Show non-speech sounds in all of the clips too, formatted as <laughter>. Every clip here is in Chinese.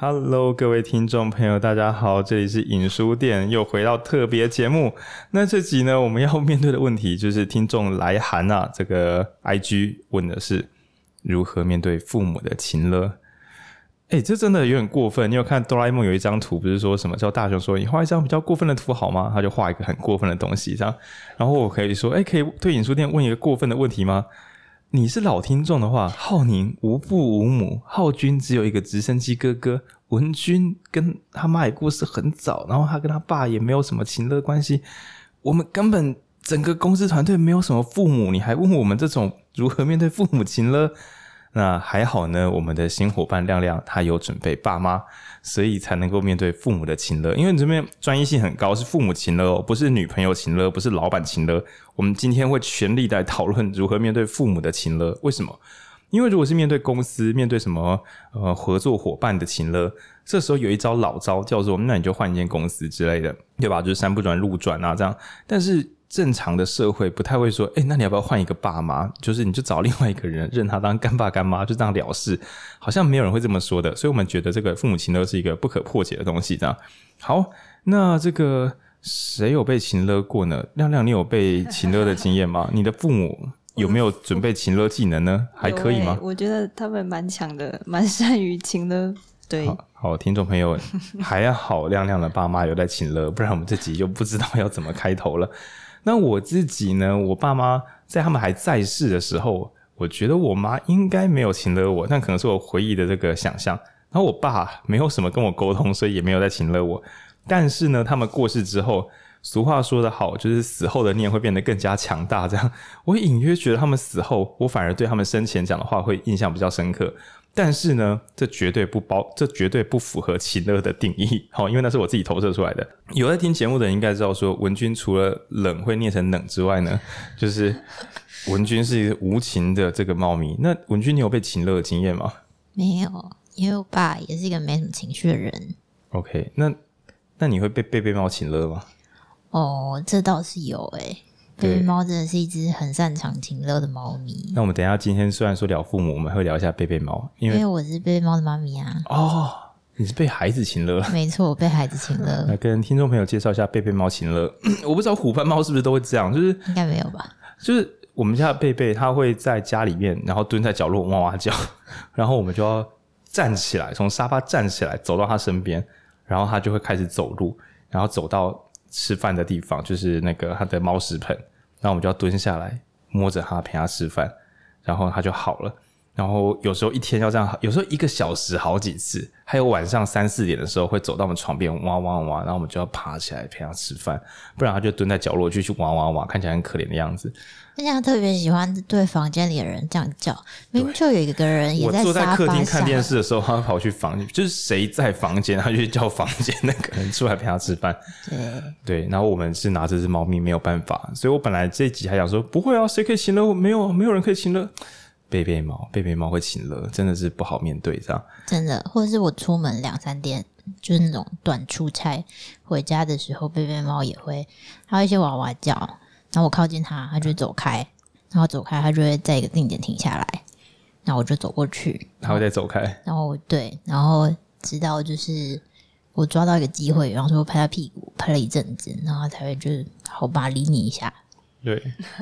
Hello，各位听众朋友，大家好，这里是影书店，又回到特别节目。那这集呢，我们要面对的问题就是听众来函啊，这个 IG 问的是如何面对父母的情勒。哎，这真的有点过分。你有看哆啦 A 梦有一张图，不是说什么叫大雄说你画一张比较过分的图好吗？他就画一个很过分的东西，这样。然后我可以说，哎，可以对影书店问一个过分的问题吗？你是老听众的话，浩宁无父无母，浩军只有一个直升机哥哥，文军跟他妈也过世很早，然后他跟他爸也没有什么情勒关系，我们根本整个公司团队没有什么父母，你还问我们这种如何面对父母情勒？那还好呢，我们的新伙伴亮亮他有准备爸妈，所以才能够面对父母的情勒。因为你这边专业性很高，是父母情勒哦，不是女朋友情勒，不是老板情勒。我们今天会全力来讨论如何面对父母的情勒。为什么？因为如果是面对公司、面对什么呃合作伙伴的情勒，这时候有一招老招叫做，那你就换一间公司之类的，对吧？就是山不转路转啊，这样。但是。正常的社会不太会说，哎、欸，那你要不要换一个爸妈？就是你就找另外一个人认他当干爸干妈，就这样了事。好像没有人会这么说的，所以我们觉得这个父母情勒是一个不可破解的东西。这样好，那这个谁有被情勒过呢？亮亮，你有被情勒的经验吗？你的父母有没有准备情勒技能呢？还可以吗？欸、我觉得他们蛮强的，蛮善于情勒。对，好，好，听众朋友还好，亮亮的爸妈有在情勒，不然我们这集就不知道要怎么开头了。那我自己呢？我爸妈在他们还在世的时候，我觉得我妈应该没有请了我，但可能是我回忆的这个想象。然后我爸没有什么跟我沟通，所以也没有在请了我。但是呢，他们过世之后，俗话说得好，就是死后的念会变得更加强大。这样，我隐约觉得他们死后，我反而对他们生前讲的话会印象比较深刻。但是呢，这绝对不包，这绝对不符合情乐的定义，好，<laughs> 因为那是我自己投射出来的。有在听节目的人应该知道，说文君除了冷会念成冷之外呢，<laughs> 就是文君是一个无情的这个猫咪。那文君，你有被情乐的经验吗？没有，因为我爸也是一个没什么情绪的人。OK，那那你会被贝贝猫情乐吗？哦，这倒是有诶、欸。贝贝猫真的是一只很擅长情勒的猫咪。那我们等一下今天虽然说聊父母，我们会聊一下贝贝猫，因为，因为我是贝贝猫的妈咪啊。哦，你是被孩子情勒？<laughs> 没错，我被孩子情勒。<laughs> 来跟听众朋友介绍一下贝贝猫情勒。<clears throat> 我不知道虎斑猫是不是都会这样，就是应该没有吧？就是我们家的贝贝，它会在家里面，然后蹲在角落哇哇叫，<laughs> 然后我们就要站起来，从沙发站起来，走到它身边，然后它就会开始走路，然后走到。吃饭的地方就是那个它的猫食盆，那我们就要蹲下来摸着它陪它吃饭，然后它就好了。然后有时候一天要这样，有时候一个小时好几次，还有晚上三四点的时候会走到我们床边哇哇哇，然后我们就要爬起来陪它吃饭，不然它就蹲在角落继续哇哇哇，看起来很可怜的样子。而且他特别喜欢对房间里的人这样叫，明明就有一个人也在坐在客厅看电视的时候，他跑去房间，就是谁在房间，他就叫房间那个人出来陪他吃饭。对对，然后我们是拿这只猫咪没有办法，所以我本来这一集还想说不会啊，谁可以情勒我？没有，没有人可以情勒。贝贝猫，贝贝猫会请了，真的是不好面对这样。真的，或者是我出门两三天，就是那种短出差回家的时候，贝贝猫也会，它会一些娃娃叫。然后我靠近它，它就会走开，然后走开，它就会在一个定点停下来，然后我就走过去，它会再走开，然后对，然后直到就是我抓到一个机会，然后说拍它屁股，拍了一阵子，然后它才会就是好吧，理你一下。对，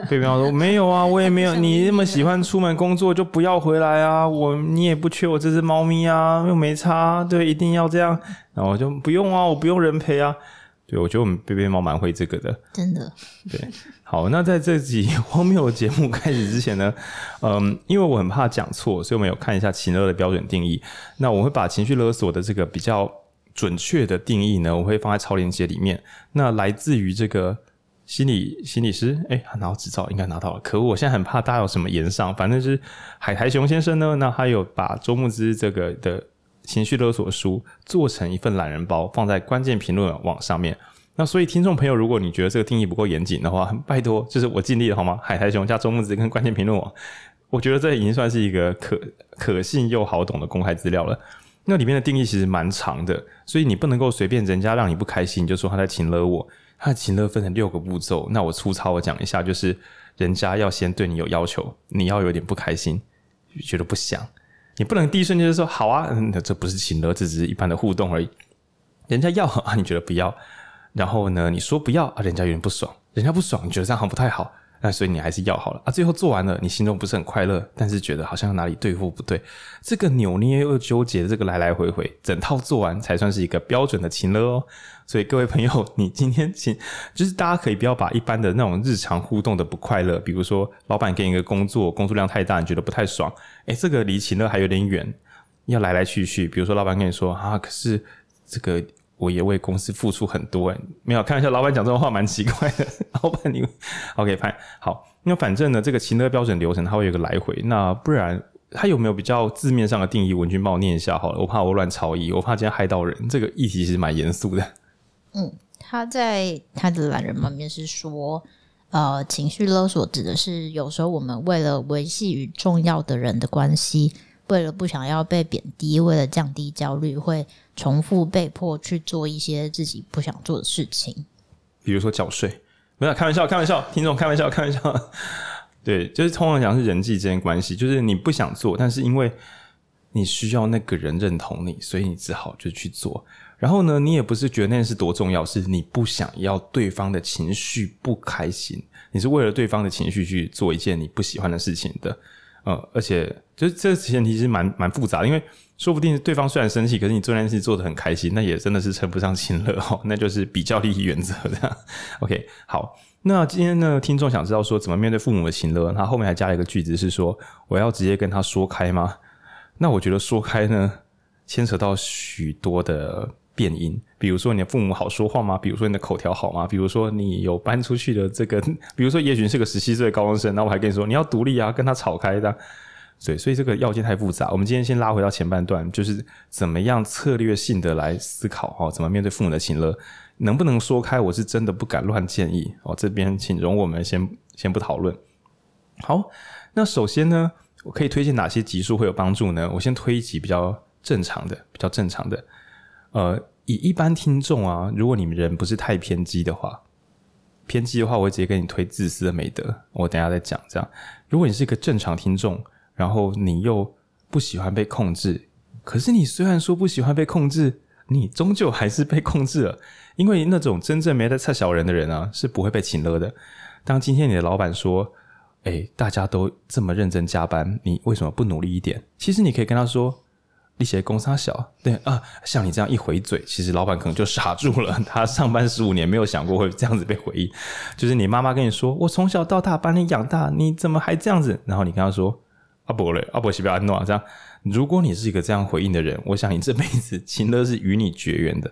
贝贝猫说没有啊，我也没有，<laughs> 你那么喜欢出门工作就不要回来啊，我你也不缺我这只猫咪啊，又没差，对，一定要这样，然后我就不用啊，我不用人陪啊。对，我觉得我们贝贝猫蛮会这个的，真的。对，好，那在这集荒谬的节目开始之前呢，<laughs> 嗯，因为我很怕讲错，所以我们有看一下情勒的标准定义。那我会把情绪勒索的这个比较准确的定义呢，我会放在超链接里面。那来自于这个心理心理师，哎，他拿到执照应该拿到了。可恶，我现在很怕大家有什么言上，反正是海苔熊先生呢，那他有把周牧之这个的。情绪勒索书做成一份懒人包，放在关键评论网上面。那所以听众朋友，如果你觉得这个定义不够严谨的话，拜托，就是我尽力了好吗？<laughs> 海苔熊加周牧之跟关键评论网，我觉得这已经算是一个可可信又好懂的公开资料了。那里面的定义其实蛮长的，所以你不能够随便人家让你不开心，你就说他在情勒我。他的情乐分成六个步骤，那我粗糙的讲一下，就是人家要先对你有要求，你要有点不开心，觉得不想。你不能第一瞬间就说好啊，那，这不是情乐，这只是一般的互动而已。人家要啊，你觉得不要，然后呢，你说不要啊，人家有点不爽，人家不爽，你觉得这样好像不太好。那所以你还是要好了啊，最后做完了，你心中不是很快乐，但是觉得好像哪里对或不对，这个扭捏又纠结这个来来回回，整套做完才算是一个标准的情勒哦。所以各位朋友，你今天请就是大家可以不要把一般的那种日常互动的不快乐，比如说老板给你一个工作，工作量太大，你觉得不太爽，诶，这个离情乐还有点远，要来来去去。比如说老板跟你说啊，可是这个。我也为公司付出很多哎，没有开玩笑，老板讲这种话蛮奇怪的。<laughs> 老板你，OK，拍好。那反正呢，这个情勒标准流程它会有个来回，那不然它有没有比较字面上的定义？文君帮我念一下好了，我怕我乱抄译，我怕今天害到人。这个议题其实蛮严肃的。嗯，他在他的懒人包里面是说，呃，情绪勒索指的是有时候我们为了维系与重要的人的关系。为了不想要被贬低，为了降低焦虑，会重复被迫去做一些自己不想做的事情，比如说缴税。没有开玩笑，开玩笑，听众开玩笑，开玩笑。<laughs> 对，就是通常讲是人际之间关系，就是你不想做，但是因为你需要那个人认同你，所以你只好就去做。然后呢，你也不是觉得那件事多重要，是你不想要对方的情绪不开心，你是为了对方的情绪去做一件你不喜欢的事情的。呃，而且就是这前提是蛮蛮复杂的，因为说不定对方虽然生气，可是你做那件事做得很开心，那也真的是称不上亲热哦，那就是比较利益原则这样。OK，好，那今天呢，听众想知道说怎么面对父母的亲热，他后面还加了一个句子是说，我要直接跟他说开吗？那我觉得说开呢，牵扯到许多的。变音，比如说你的父母好说话吗？比如说你的口条好吗？比如说你有搬出去的这个，<laughs> 比如说也许是个十七岁的高中生，那我还跟你说你要独立啊，跟他吵开的。对，所以这个要件太复杂。我们今天先拉回到前半段，就是怎么样策略性的来思考哦，怎么面对父母的情勒，能不能说开？我是真的不敢乱建议哦。这边请容我们先先不讨论。好，那首先呢，我可以推荐哪些集数会有帮助呢？我先推一集比较正常的，比较正常的。呃，以一般听众啊，如果你们人不是太偏激的话，偏激的话，我会直接跟你推自私的美德。我等下再讲。这样，如果你是一个正常听众，然后你又不喜欢被控制，可是你虽然说不喜欢被控制，你终究还是被控制了。因为那种真正没在测小人的人啊，是不会被情勒的。当今天你的老板说：“哎，大家都这么认真加班，你为什么不努力一点？”其实你可以跟他说。一些公司小，对啊，像你这样一回嘴，其实老板可能就傻住了。<laughs> 他上班十五年，没有想过会这样子被回应。就是你妈妈跟你说：“我从小到大把你养大，你怎么还这样子？”然后你跟他说：“阿伯嘞，阿伯西不是安诺这样。”如果你是一个这样回应的人，我想你这辈子情乐是与你绝缘的。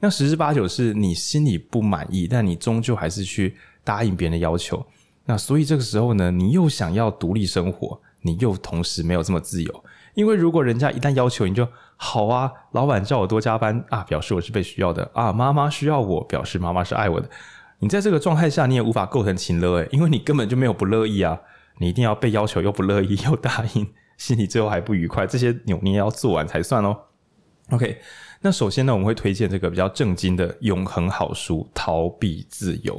那十之八九是你心里不满意，但你终究还是去答应别人的要求。那所以这个时候呢，你又想要独立生活，你又同时没有这么自由。因为如果人家一旦要求你就好啊，老板叫我多加班啊，表示我是被需要的啊，妈妈需要我，表示妈妈是爱我的。你在这个状态下，你也无法构成情乐诶，因为你根本就没有不乐意啊，你一定要被要求又不乐意又答应，<laughs> 心里最后还不愉快，这些扭捏要做完才算哦。OK，那首先呢，我们会推荐这个比较正经的永恒好书《逃避自由》。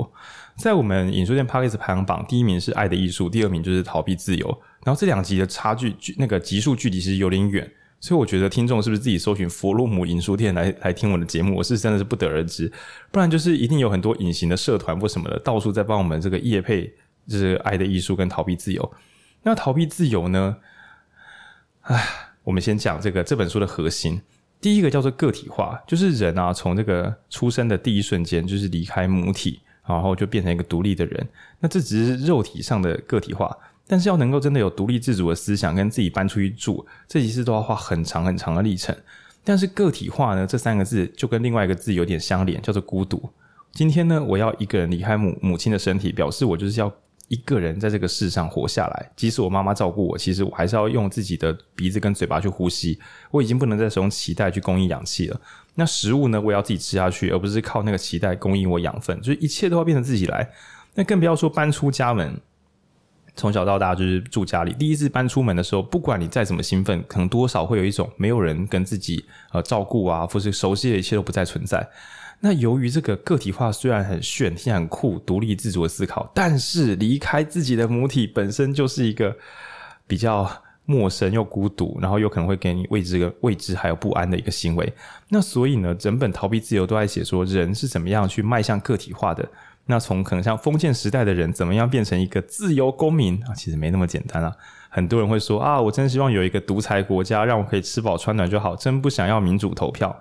在我们影书店 Podcast 排行榜，第一名是《爱的艺术》，第二名就是《逃避自由》。然后这两集的差距距，那个集数距离其实有点远，所以我觉得听众是不是自己搜寻佛洛姆引书店来来听我的节目，我是真的是不得而知。不然就是一定有很多隐形的社团或什么的，到处在帮我们这个业配，就是《爱的艺术》跟《逃避自由》。那《逃避自由》呢？唉，我们先讲这个这本书的核心。第一个叫做个体化，就是人啊，从这个出生的第一瞬间，就是离开母体，然后就变成一个独立的人。那这只是肉体上的个体化。但是要能够真的有独立自主的思想，跟自己搬出去住，这其实都要花很长很长的历程。但是个体化呢，这三个字就跟另外一个字有点相连，叫做孤独。今天呢，我要一个人离开母母亲的身体，表示我就是要一个人在这个世上活下来。即使我妈妈照顾我，其实我还是要用自己的鼻子跟嘴巴去呼吸。我已经不能再使用脐带去供应氧气了。那食物呢，我要自己吃下去，而不是靠那个脐带供应我养分。就是一切都要变成自己来。那更不要说搬出家门。从小到大就是住家里，第一次搬出门的时候，不管你再怎么兴奋，可能多少会有一种没有人跟自己呃照顾啊，或是熟悉的一切都不再存在。那由于这个个体化虽然很炫，现在很酷，独立自主的思考，但是离开自己的母体本身就是一个比较陌生又孤独，然后又可能会给你未知的未知还有不安的一个行为。那所以呢，整本逃避自由都在写说人是怎么样去迈向个体化的。那从可能像封建时代的人怎么样变成一个自由公民啊，其实没那么简单啊。很多人会说啊，我真希望有一个独裁国家，让我可以吃饱穿暖就好，真不想要民主投票。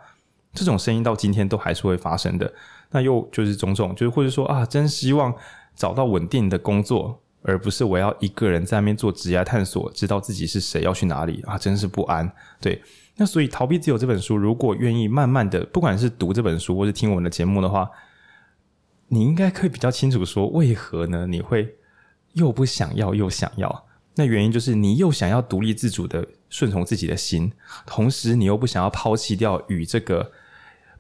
这种声音到今天都还是会发生的。那又就是种种，就是或者说啊，真希望找到稳定的工作。而不是我要一个人在那边做职业探索，知道自己是谁，要去哪里啊，真是不安。对，那所以《逃避自由》这本书，如果愿意慢慢的，不管是读这本书，或是听我们的节目的话，你应该可以比较清楚说，为何呢？你会又不想要又想要？那原因就是你又想要独立自主的顺从自己的心，同时你又不想要抛弃掉与这个，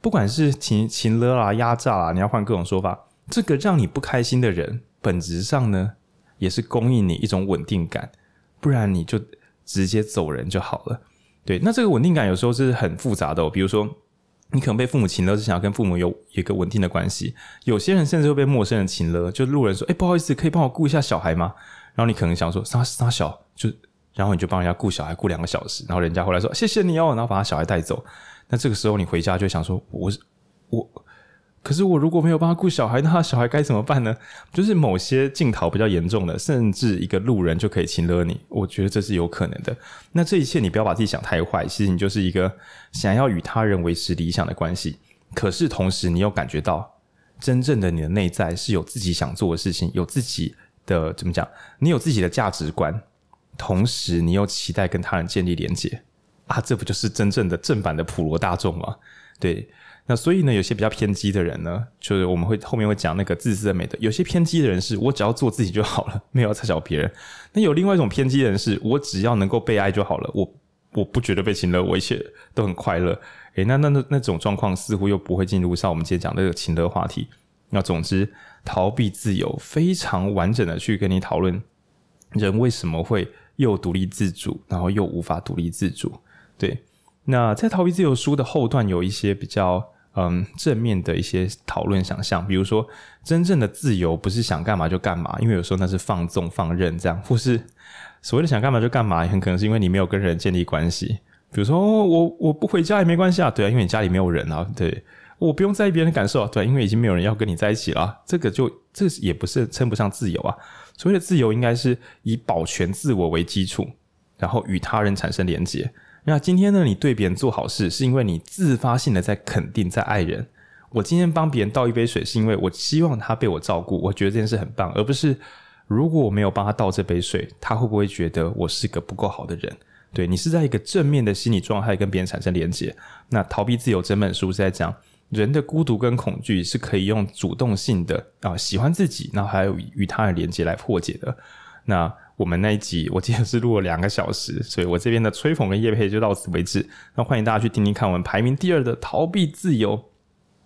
不管是情情勒啦、压榨啦，你要换各种说法，这个让你不开心的人，本质上呢？也是供应你一种稳定感，不然你就直接走人就好了。对，那这个稳定感有时候是很复杂的哦。比如说，你可能被父母请了，是想要跟父母有一个稳定的关系；有些人甚至会被陌生人请了，就路人说：“哎，不好意思，可以帮我顾一下小孩吗？”然后你可能想说：“啥啥小？”就然后你就帮人家顾小孩顾两个小时，然后人家回来说：“谢谢你哦。”然后把他小孩带走。那这个时候你回家就想说：“我我。”可是我如果没有办法顾小孩，那他小孩该怎么办呢？<laughs> 就是某些镜头比较严重的，甚至一个路人就可以情勒你，我觉得这是有可能的。那这一切你不要把自己想太坏，其实你就是一个想要与他人维持理想的关系，可是同时你又感觉到真正的你的内在是有自己想做的事情，有自己的怎么讲？你有自己的价值观，同时你又期待跟他人建立连接啊，这不就是真正的正版的普罗大众吗？对。那所以呢，有些比较偏激的人呢，就是我们会后面会讲那个自私的美德。有些偏激的人是我只要做自己就好了，<laughs> 没有要插小别人。那有另外一种偏激的人是我只要能够被爱就好了，我我不觉得被情勒，我一切都很快乐。诶，那那那那种状况似乎又不会进入上我们今天讲的这个情勒话题。那总之，逃避自由非常完整的去跟你讨论人为什么会又独立自主，然后又无法独立自主。对，那在逃避自由书的后段有一些比较。嗯，正面的一些讨论想象，比如说，真正的自由不是想干嘛就干嘛，因为有时候那是放纵放任这样，或是所谓的想干嘛就干嘛，很可能是因为你没有跟人建立关系。比如说，我我不回家也没关系啊，对啊，因为你家里没有人啊，对，我不用在意别人的感受啊，对，因为已经没有人要跟你在一起了，这个就这也不是称不上自由啊。所谓的自由应该是以保全自我为基础，然后与他人产生连结。那今天呢，你对别人做好事，是因为你自发性的在肯定、在爱人。我今天帮别人倒一杯水，是因为我希望他被我照顾，我觉得这件事很棒，而不是如果我没有帮他倒这杯水，他会不会觉得我是个不够好的人？对，你是在一个正面的心理状态跟别人产生连接。那逃避自由整本书是在讲人的孤独跟恐惧是可以用主动性的啊，喜欢自己，然后还有与他人连接来破解的。那。我们那一集我记得是录了两个小时，所以我这边的吹捧跟叶配就到此为止。那欢迎大家去听听看我们排名第二的《逃避自由》，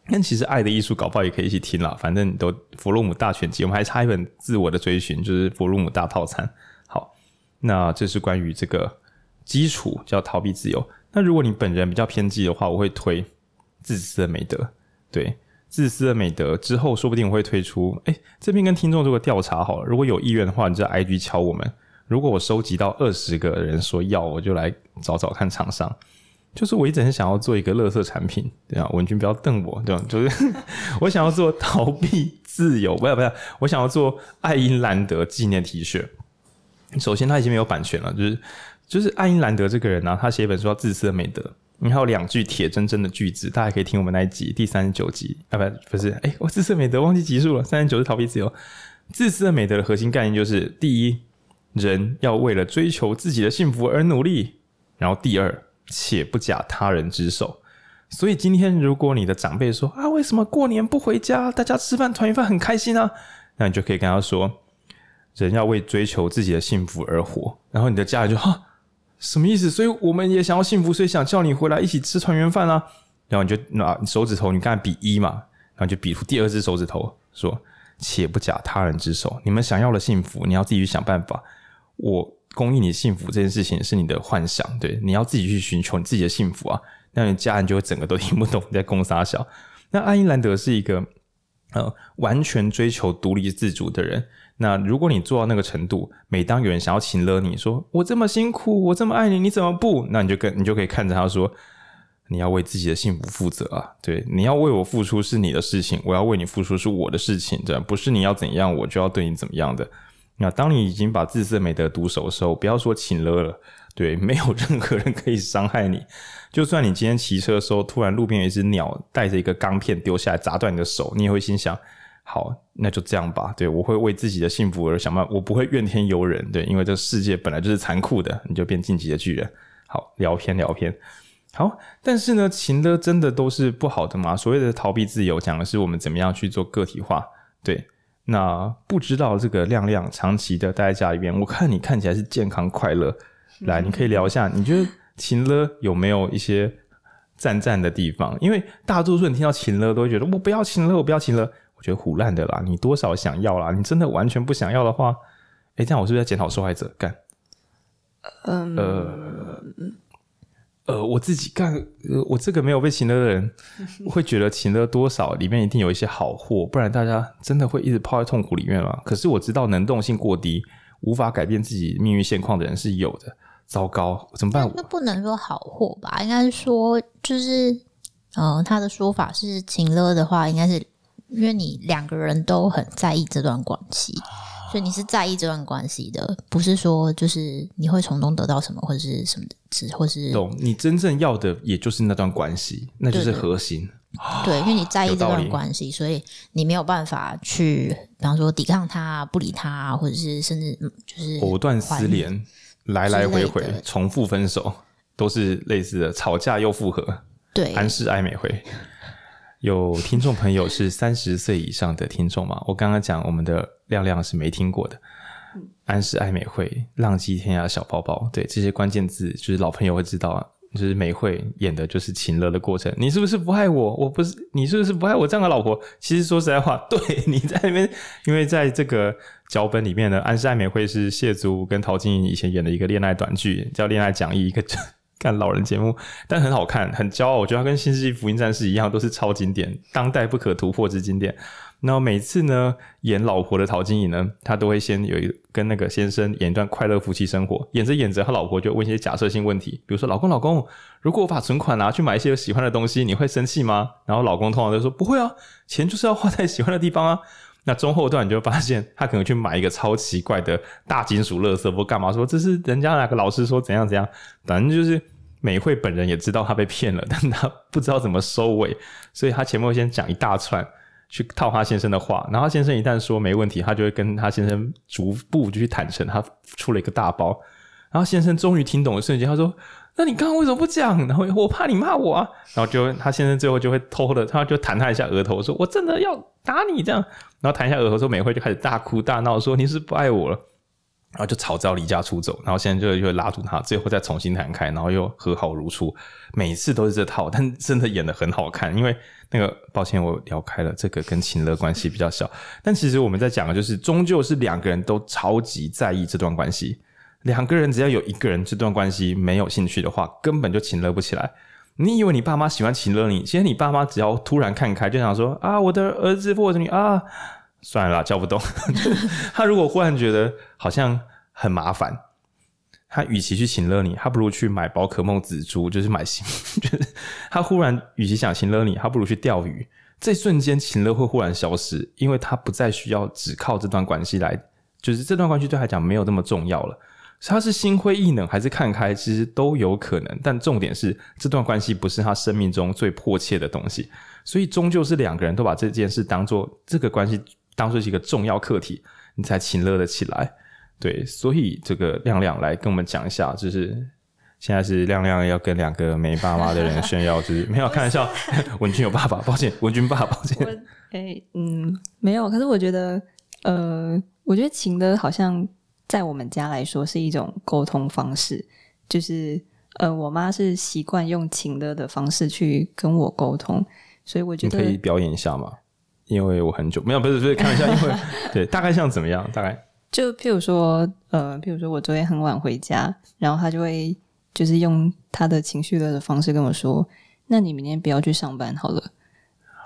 那其实《爱的艺术》搞不好也可以一起听啦。反正你都弗洛姆大全集，我们还差一本《自我的追寻》，就是弗洛姆大套餐。好，那这是关于这个基础叫逃避自由。那如果你本人比较偏激的话，我会推自私的美德。对。自私的美德之后，说不定会推出。哎，这边跟听众做个调查好了，如果有意愿的话，你就 IG 敲我们。如果我收集到二十个人说要，我就来找找看厂商。就是我一直很想要做一个垃圾产品，对啊，文君不要瞪我，对吧？就是 <laughs> 我想要做逃避自由，不要不要，我想要做爱因兰德纪念 T 恤。首先他已经没有版权了，就是就是爱因兰德这个人呢、他写一本书叫《自私的美德》。你还有两句铁铮铮的句子，大家可以听我们那一集第三十九集啊，不不是，哎，我自私的美德忘记集数了。三十九是逃避自由，自私的美德的核心概念就是：第一，人要为了追求自己的幸福而努力；然后第二，且不假他人之手。所以今天如果你的长辈说啊，为什么过年不回家？大家吃饭团圆饭很开心啊，那你就可以跟他说：人要为追求自己的幸福而活。然后你的家人就哈。什么意思？所以我们也想要幸福，所以想叫你回来一起吃团圆饭啊！然后你就拿手指头，你刚才比一嘛，然后就比出第二只手指头，说：“且不假他人之手，你们想要的幸福，你要自己去想办法。我供应你幸福这件事情是你的幻想，对，你要自己去寻求你自己的幸福啊！那你家人就会整个都听不懂你在攻三小。那爱因兰德是一个呃完全追求独立自主的人。那如果你做到那个程度，每当有人想要请勒你说我这么辛苦，我这么爱你，你怎么不？那你就跟你就可以看着他说，你要为自己的幸福负责啊！对，你要为我付出是你的事情，我要为你付出是我的事情，对，不是你要怎样我就要对你怎么样的。那当你已经把自身美德毒熟的时候，不要说请勒了，对，没有任何人可以伤害你。就算你今天骑车的时候，突然路边有一只鸟带着一个钢片丢下来砸断你的手，你也会心想：好，那就这样吧。对，我会为自己的幸福而想办法，我不会怨天尤人。对，因为这世界本来就是残酷的，你就变晋级的巨人。好，聊天聊天。好，但是呢，情的真的都是不好的吗？所谓的逃避自由，讲的是我们怎么样去做个体化。对。那不知道这个亮亮长期的待在家里边，我看你看起来是健康快乐。来，你可以聊一下，你觉得情了有没有一些赞赞的地方？因为大多数人听到情了都会觉得我不要情了，我不要情勒。我觉得胡烂的啦，你多少想要啦？你真的完全不想要的话，哎，这样我是不是要检讨受害者？干，嗯呃。呃，我自己干，呃，我这个没有被情勒的人，<laughs> 会觉得情勒多少里面一定有一些好货，不然大家真的会一直泡在痛苦里面吗？可是我知道能动性过低，无法改变自己命运现况的人是有的。糟糕，怎么办？那不能说好货吧？应该是说，就是，嗯、呃，他的说法是情勒的话，应该是因为你两个人都很在意这段关系。所以你是在意这段关系的，不是说就是你会从中得到什么或者是什么的，只或是懂你真正要的，也就是那段关系，那就是核心。对，因为你在意这段关系，所以你没有办法去，比方说抵抗他、不理他，或者是甚至就是藕断丝连，来来回回重复分手，都是类似的吵架又复合。对，安室爱美惠。有听众朋友是三十岁以上的听众吗？我刚刚讲我们的亮亮是没听过的。安室爱美惠、浪迹天涯、小包包，对这些关键字，就是老朋友会知道啊。就是美惠演的就是情乐的过程。你是不是不爱我？我不是，你是不是不爱我这样的老婆？其实说实在话，<laughs> 对你在那边，因为在这个脚本里面呢，安室爱美惠是谢祖武跟陶晶莹以前演的一个恋爱短剧，叫《恋爱讲义》，一个。看老人节目，但很好看，很骄傲。我觉得他跟《新世纪福音战士》一样，都是超经典，当代不可突破之经典。然后每次呢，演老婆的陶晶莹呢，她都会先有一跟那个先生演一段快乐夫妻生活。演着演着，他老婆就问一些假设性问题，比如说：“老公，老公，如果我把存款拿去买一些喜欢的东西，你会生气吗？”然后老公通常都说：“不会啊，钱就是要花在喜欢的地方啊。”那中后段你就发现，他可能去买一个超奇怪的大金属垃圾，或干嘛说这是人家哪个老师说怎样怎样，反正就是。美惠本人也知道他被骗了，但他不知道怎么收尾，所以他前面先讲一大串去套他先生的话，然后他先生一旦说没问题，他就会跟他先生逐步就去坦诚他出了一个大包，然后先生终于听懂的瞬间，他说：“那你刚刚为什么不讲？”然后我怕你骂我啊，然后就他先生最后就会偷的，他就弹他一下额头，说：“我真的要打你这样。”然后弹一下额头说：“美惠就开始大哭大闹，说你是不爱我了。”然后就吵着要离家出走，然后现在就就会拉住他，最后再重新谈开，然后又和好如初。每次都是这套，但真的演得很好看。因为那个，抱歉，我聊开了，这个跟情乐关系比较小。但其实我们在讲的就是，终究是两个人都超级在意这段关系。两个人只要有一个人这段关系没有兴趣的话，根本就情乐不起来。你以为你爸妈喜欢请了你？其实你爸妈只要突然看开，就想说啊，我的儿子或者你啊。算了啦，叫不动。<laughs> 他如果忽然觉得好像很麻烦，他与其去请了你，他不如去买宝可梦紫珠，就是买新。<laughs> 就是他忽然与其想请了你，他不如去钓鱼。这瞬间情乐会忽然消失，因为他不再需要只靠这段关系来，就是这段关系对他来讲没有那么重要了。他是心灰意冷还是看开，其实都有可能。但重点是这段关系不是他生命中最迫切的东西，所以终究是两个人都把这件事当做这个关系。当做是一个重要课题，你才情勒得起来。对，所以这个亮亮来跟我们讲一下，就是现在是亮亮要跟两个没爸妈的人炫耀，就是没有开玩笑。<laughs> 文君有爸爸，抱歉，文君爸爸，抱歉。哎、嗯，没有。可是我觉得，呃，我觉得情的好像在我们家来说是一种沟通方式，就是呃，我妈是习惯用情的的方式去跟我沟通，所以我觉得你可以表演一下嘛？因为我很久没有，不是不是开玩笑，因为 <laughs> 对，大概像怎么样？大概就譬如说，呃，譬如说我昨天很晚回家，然后她就会就是用她的情绪勒的方式跟我说：“那你明天不要去上班好了。”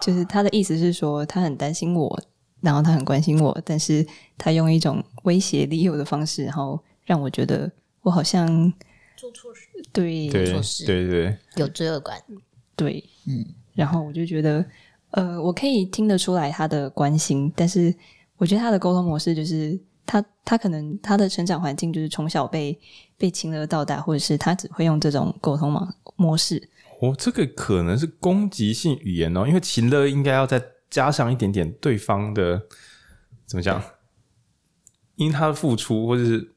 就是他的意思是说，他很担心我然后他很关心我，但是他用一种威胁利诱的方式，然后让我觉得我好像做错事，对，对做错事，对对，有罪恶感，对，嗯，然后我就觉得，呃，我可以听得出来他的关心，但是我觉得他的沟通模式就是他他可能他的成长环境就是从小被被情乐到大，或者是他只会用这种沟通模模式。哦，这个可能是攻击性语言哦，因为情乐应该要再加上一点点对方的怎么讲，因他的付出或者是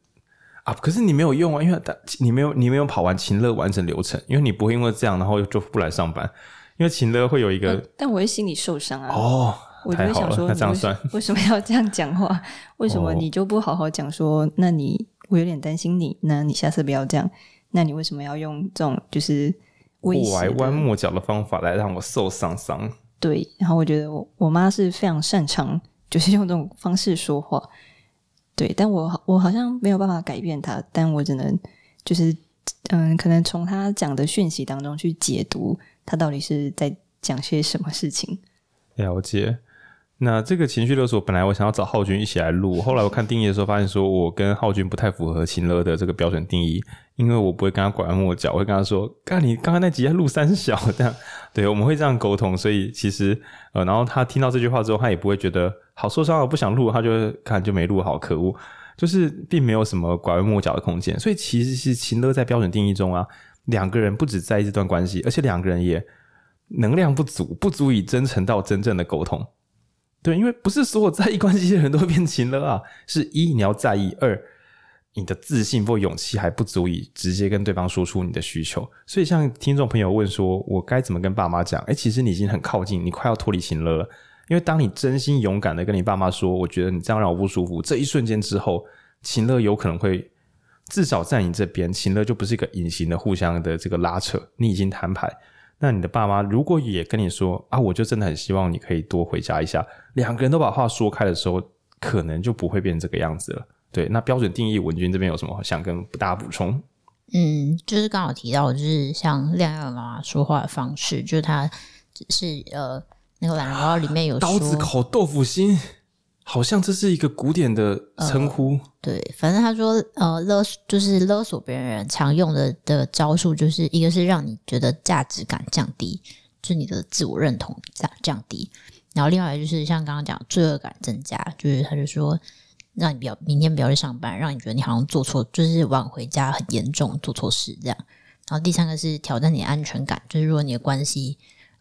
啊，可是你没有用啊，因为你没有你没有跑完秦乐完整流程，因为你不会因为这样然后就不来上班，因为秦乐会有一个，但我会心里受伤啊。哦，我就会想说，那这样算 <laughs> 为什么要这样讲话？为什么你就不好好讲说？哦、那你我有点担心你，那你下次不要这样。那你为什么要用这种就是？拐弯抹角的方法来让我受伤伤。对，然后我觉得我我妈是非常擅长，就是用这种方式说话。对，但我我好像没有办法改变他，但我只能就是嗯，可能从他讲的讯息当中去解读他到底是在讲些什么事情。了解。那这个情绪勒索，本来我想要找浩君一起来录，后来我看定义的时候，发现说我跟浩君不太符合情勒的这个标准定义，因为我不会跟他拐弯抹角，我会跟他说：“干，你刚刚那集在录三小这样。”对，我们会这样沟通，所以其实呃，然后他听到这句话之后，他也不会觉得好受伤了，不想录，他就看就没录好，可恶，就是并没有什么拐弯抹角的空间。所以其实是情勒在标准定义中啊，两个人不止在意这段关系，而且两个人也能量不足，不足以真诚到真正的沟通。对，因为不是所有在意关系的人都会变情勒啊。是一，你要在意；二，你的自信或勇气还不足以直接跟对方说出你的需求。所以，像听众朋友问说，我该怎么跟爸妈讲？哎，其实你已经很靠近，你快要脱离情勒了。因为当你真心勇敢的跟你爸妈说，我觉得你这样让我不舒服，这一瞬间之后，情乐有可能会至少在你这边，情乐就不是一个隐形的互相的这个拉扯，你已经摊牌。那你的爸妈如果也跟你说啊，我就真的很希望你可以多回家一下，两个人都把话说开的时候，可能就不会变这个样子了。对，那标准定义，文君这边有什么想跟大家补充？嗯，就是刚好提到，就是像亮耀妈妈说话的方式，就是他只是呃，那个懒人包里面有刀子口豆腐心。好像这是一个古典的称呼。呃，对，反正他说，呃，勒就是勒索别人常用的的招数，就是一个是让你觉得价值感降低，就是你的自我认同降降低，然后另外就是像刚刚讲罪恶感增加，就是他就说让你不要明天不要去上班，让你觉得你好像做错，就是晚回家很严重，做错事这样。然后第三个是挑战你的安全感，就是如果你的关系。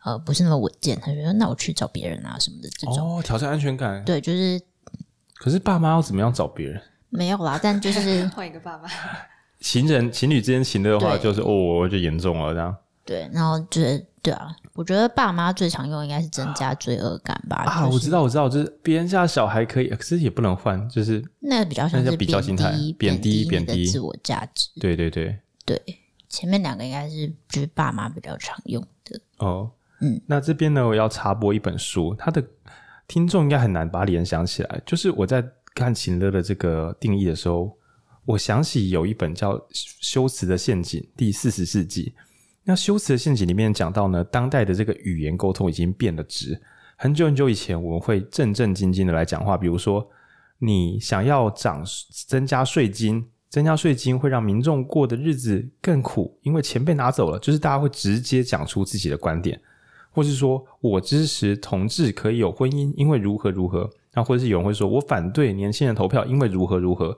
呃，不是那么稳健，他就说：“那我去找别人啊，什么的这种。”哦，挑战安全感。对，就是。可是爸妈要怎么样找别人？没有啦，但就是 <laughs> 换一个爸爸。<laughs> 情人、情侣之间情的话，就是哦，我就严重了这样。对，然后就是对啊，我觉得爸妈最常用应该是增加罪恶感吧。啊，就是、我知道，我知道，就是别人家小孩可以，可是也不能换，就是那个比较像是比较心态，贬低、贬低自我价值。对对对对，前面两个应该是就是爸妈比较常用的哦。那这边呢，我要插播一本书，它的听众应该很难把它联想起来。就是我在看秦乐的这个定义的时候，我想起有一本叫《修辞的陷阱》，第四十四集。那《修辞的陷阱》里面讲到呢，当代的这个语言沟通已经变了质。很久很久以前，我们会正正经经的来讲话，比如说，你想要涨增加税金，增加税金会让民众过的日子更苦，因为钱被拿走了。就是大家会直接讲出自己的观点。或是说我支持同志可以有婚姻，因为如何如何。那或者是有人会说我反对年轻人投票，因为如何如何。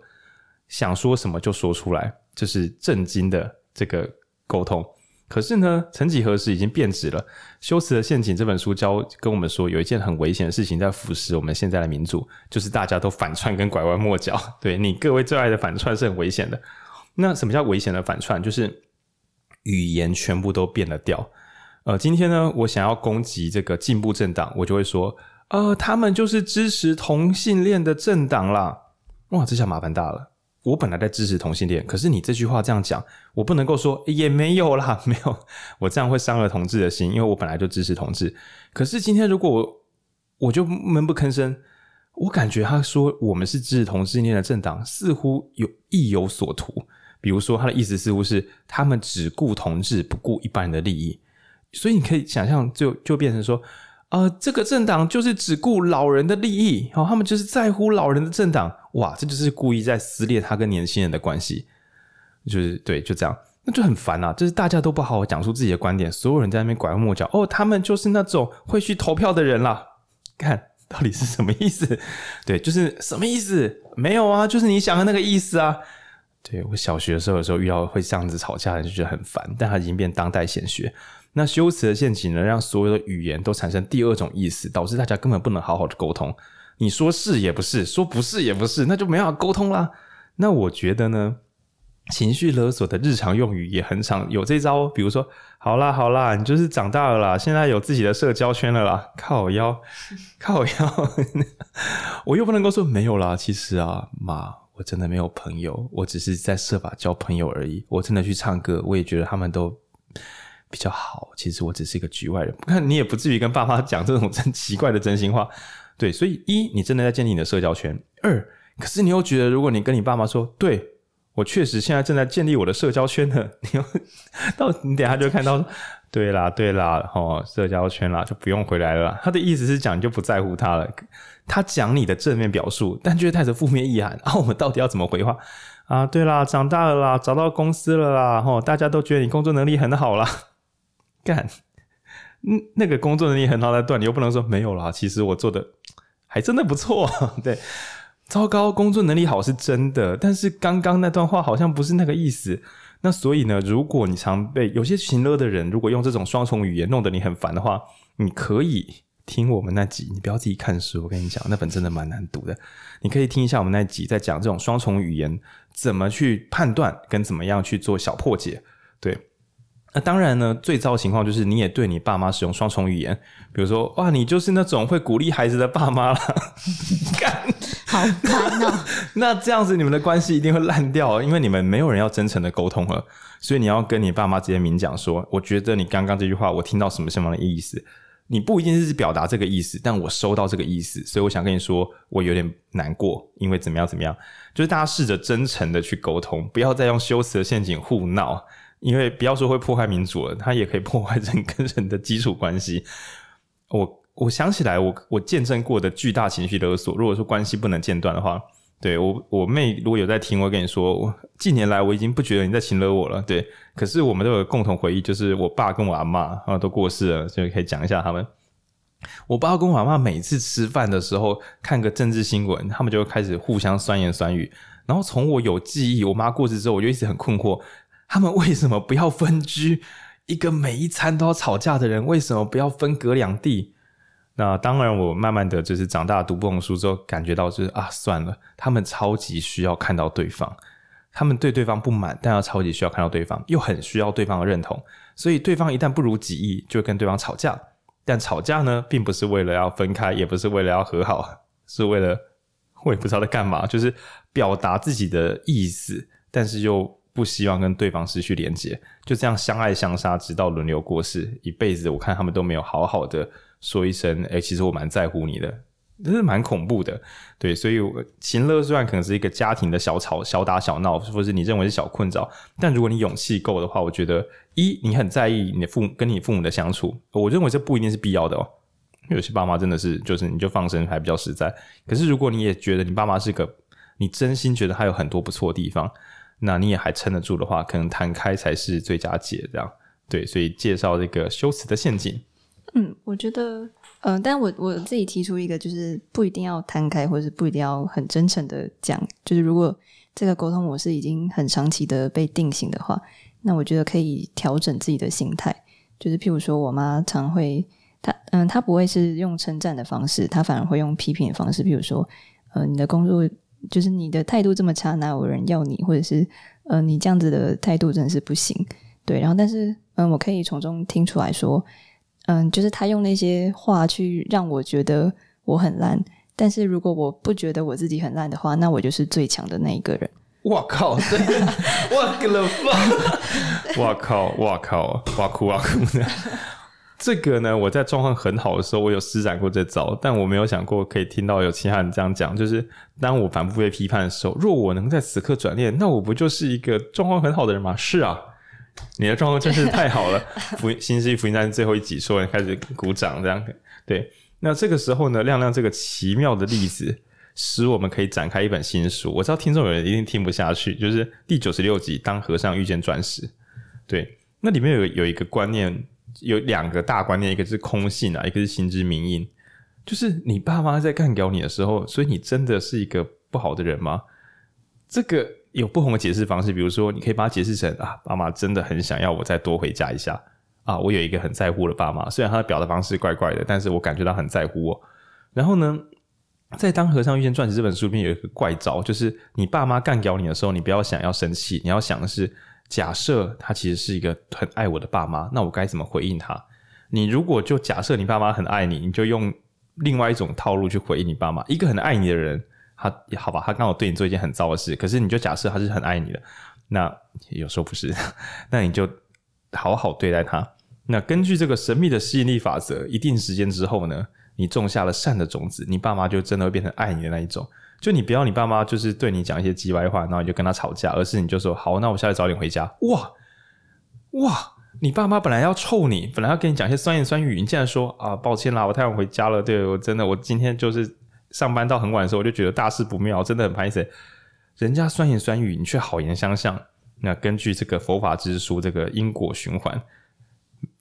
想说什么就说出来，这、就是正经的这个沟通。可是呢，曾几何时已经变质了。《修辞的陷阱》这本书教跟我们说，有一件很危险的事情在腐蚀我们现在的民主，就是大家都反串跟拐弯抹角。对，你各位最爱的反串是很危险的。那什么叫危险的反串？就是语言全部都变了调。呃，今天呢，我想要攻击这个进步政党，我就会说，呃，他们就是支持同性恋的政党啦。哇，这下麻烦大了。我本来在支持同性恋，可是你这句话这样讲，我不能够说也没有啦，<laughs> 没有，我这样会伤了同志的心，因为我本来就支持同志。可是今天如果我我就闷不吭声，我感觉他说我们是支持同性恋的政党，似乎有意有所图。比如说他的意思似乎是他们只顾同志，不顾一般人的利益。所以你可以想象，就就变成说，呃，这个政党就是只顾老人的利益，哦，他们就是在乎老人的政党，哇，这就是故意在撕裂他跟年轻人的关系，就是对，就这样，那就很烦啊，就是大家都不好好讲出自己的观点，所有人在那边拐弯抹角，哦，他们就是那种会去投票的人啦，看到底是什么意思？对，就是什么意思？没有啊，就是你想的那个意思啊。对，我小学的时候，有时候遇到会这样子吵架的人，就觉得很烦。但他已经变当代显学。那修辞的陷阱呢，让所有的语言都产生第二种意思，导致大家根本不能好好的沟通。你说是也不是，说不是也不是，那就没办法沟通啦。那我觉得呢，情绪勒索的日常用语也很常有这招。比如说，好啦好啦，你就是长大了啦，现在有自己的社交圈了啦，靠腰靠腰，<laughs> 我又不能够说没有啦。其实啊，妈。我真的没有朋友，我只是在设法交朋友而已。我真的去唱歌，我也觉得他们都比较好。其实我只是一个局外人，不 <laughs> 看你也不至于跟爸妈讲这种真奇怪的真心话。对，所以一，你真的在建立你的社交圈；二，可是你又觉得，如果你跟你爸妈说，对，我确实现在正在建立我的社交圈呢，<laughs> 你又到你等下就看到，<laughs> 对啦，对啦，哦，社交圈啦，就不用回来了。他的意思是讲，你就不在乎他了。他讲你的正面表述，但却带着负面意涵。啊，我们到底要怎么回话啊？对啦，长大了啦，找到公司了啦，吼，大家都觉得你工作能力很好啦。干，嗯，那个工作能力很好的段，你又不能说没有啦。其实我做的还真的不错。<laughs> 对，糟糕，工作能力好是真的，但是刚刚那段话好像不是那个意思。那所以呢，如果你常被有些情乐的人，如果用这种双重语言弄得你很烦的话，你可以。听我们那集，你不要自己看书。我跟你讲，那本真的蛮难读的。你可以听一下我们那集，在讲这种双重语言怎么去判断，跟怎么样去做小破解。对，那当然呢，最糟的情况就是你也对你爸妈使用双重语言，比如说，哇，你就是那种会鼓励孩子的爸妈了，<laughs> 干，好烦哦。<laughs> 那这样子，你们的关系一定会烂掉，因为你们没有人要真诚的沟通了。所以你要跟你爸妈直接明讲说，我觉得你刚刚这句话，我听到什么什么的意思。你不一定是表达这个意思，但我收到这个意思，所以我想跟你说，我有点难过，因为怎么样怎么样，就是大家试着真诚的去沟通，不要再用修辞的陷阱互闹，因为不要说会破坏民主了，它也可以破坏人跟人的基础关系。我我想起来我，我见证过的巨大情绪勒索，如果说关系不能间断的话。对我，我妹如果有在听，我跟你说，近年来我已经不觉得你在情勒我了。对，可是我们都有共同回忆，就是我爸跟我阿嬷啊都过世了，所以可以讲一下他们。我爸跟我阿嬷每次吃饭的时候，看个政治新闻，他们就会开始互相酸言酸语。然后从我有记忆，我妈过世之后，我就一直很困惑，他们为什么不要分居？一个每一餐都要吵架的人，为什么不要分隔两地？那当然，我慢慢的就是长大读不懂书之后，感觉到就是啊，算了，他们超级需要看到对方，他们对对方不满，但要超级需要看到对方，又很需要对方的认同，所以对方一旦不如己意，就跟对方吵架。但吵架呢，并不是为了要分开，也不是为了要和好，是为了我也不知道在干嘛，就是表达自己的意思，但是又不希望跟对方失去连接，就这样相爱相杀，直到轮流过世，一辈子，我看他们都没有好好的。说一声，哎、其实我蛮在乎你的，真是蛮恐怖的，对，所以秦乐虽然可能是一个家庭的小吵、小打小闹，或是你认为是小困扰，但如果你勇气够的话，我觉得一你很在意你的父母跟你父母的相处，我认为这不一定是必要的哦。有些爸妈真的是，就是你就放生还比较实在。可是如果你也觉得你爸妈是个，你真心觉得他有很多不错的地方，那你也还撑得住的话，可能弹开才是最佳解。这样对，所以介绍这个修辞的陷阱。嗯，我觉得，嗯、呃，但我我自己提出一个，就是不一定要摊开，或者是不一定要很真诚的讲。就是如果这个沟通模式已经很长期的被定型的话，那我觉得可以调整自己的心态。就是譬如说，我妈常会，她嗯，她不会是用称赞的方式，她反而会用批评的方式。譬如说，呃，你的工作就是你的态度这么差，哪有人要你？或者是，呃，你这样子的态度真的是不行。对，然后但是，嗯，我可以从中听出来说。嗯，就是他用那些话去让我觉得我很烂，但是如果我不觉得我自己很烂的话，那我就是最强的那一个人。<laughs> 我靠！<laughs> 我 <laughs> 靠！哇靠！哇哭哇哭的。这个呢，我在状况很好的时候，我有施展过这招，但我没有想过可以听到有其他人这样讲。就是当我反复被批判的时候，若我能在此刻转念，那我不就是一个状况很好的人吗？是啊。<laughs> 你的状况真是太好了。福音新世纪福音战最后一集，所有人开始鼓掌，这样对。那这个时候呢，亮亮这个奇妙的例子，使我们可以展开一本新书。我知道听众有人一定听不下去，就是第九十六集，当和尚遇见钻石。对，那里面有有一个观念，有两个大观念，一个是空性啊，一个是心之明印。就是你爸妈在干掉你的时候，所以你真的是一个不好的人吗？这个有不同的解释方式，比如说你可以把它解释成啊，爸妈真的很想要我再多回家一下啊，我有一个很在乎的爸妈，虽然他的表达方式怪怪的，但是我感觉到很在乎我。然后呢，在《当和尚遇见钻石》这本书里面有一个怪招，就是你爸妈干掉你的时候，你不要想要生气，你要想的是，假设他其实是一个很爱我的爸妈，那我该怎么回应他？你如果就假设你爸妈很爱你，你就用。另外一种套路去回应你爸妈，一个很爱你的人，他好吧，他刚好对你做一件很糟的事，可是你就假设他是很爱你的，那有时候不是，<laughs> 那你就好好对待他。那根据这个神秘的吸引力法则，一定时间之后呢，你种下了善的种子，你爸妈就真的会变成爱你的那一种。就你不要你爸妈就是对你讲一些叽歪话，然后你就跟他吵架，而是你就说好，那我下次早点回家。哇哇！你爸妈本来要臭你，本来要跟你讲一些酸言酸语，你竟然说啊，抱歉啦，我太晚回家了。对，我真的，我今天就是上班到很晚的时候，我就觉得大事不妙，真的很拍谢。人家酸言酸语，你却好言相向。那根据这个佛法之书，这个因果循环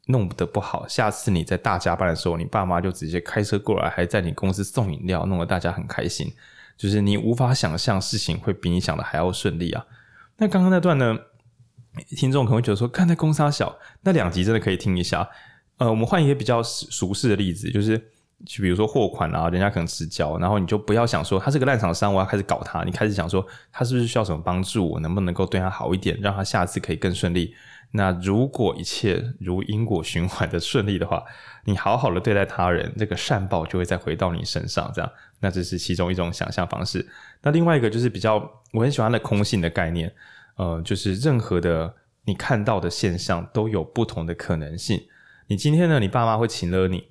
弄得不好，下次你在大加班的时候，你爸妈就直接开车过来，还在你公司送饮料，弄得大家很开心。就是你无法想象事情会比你想的还要顺利啊。那刚刚那段呢？听众可能会觉得说，看在公三小那两集真的可以听一下。呃，我们换一个比较俗世的例子，就是就比如说货款啊，人家可能迟交，然后你就不要想说他是个烂厂商，我要开始搞他。你开始想说他是不是需要什么帮助，我能不能够对他好一点，让他下次可以更顺利。那如果一切如因果循环的顺利的话，你好好的对待他人，这个善报就会再回到你身上。这样，那这是其中一种想象方式。那另外一个就是比较我很喜欢的空性的概念。呃，就是任何的你看到的现象都有不同的可能性。你今天呢，你爸妈会请了你，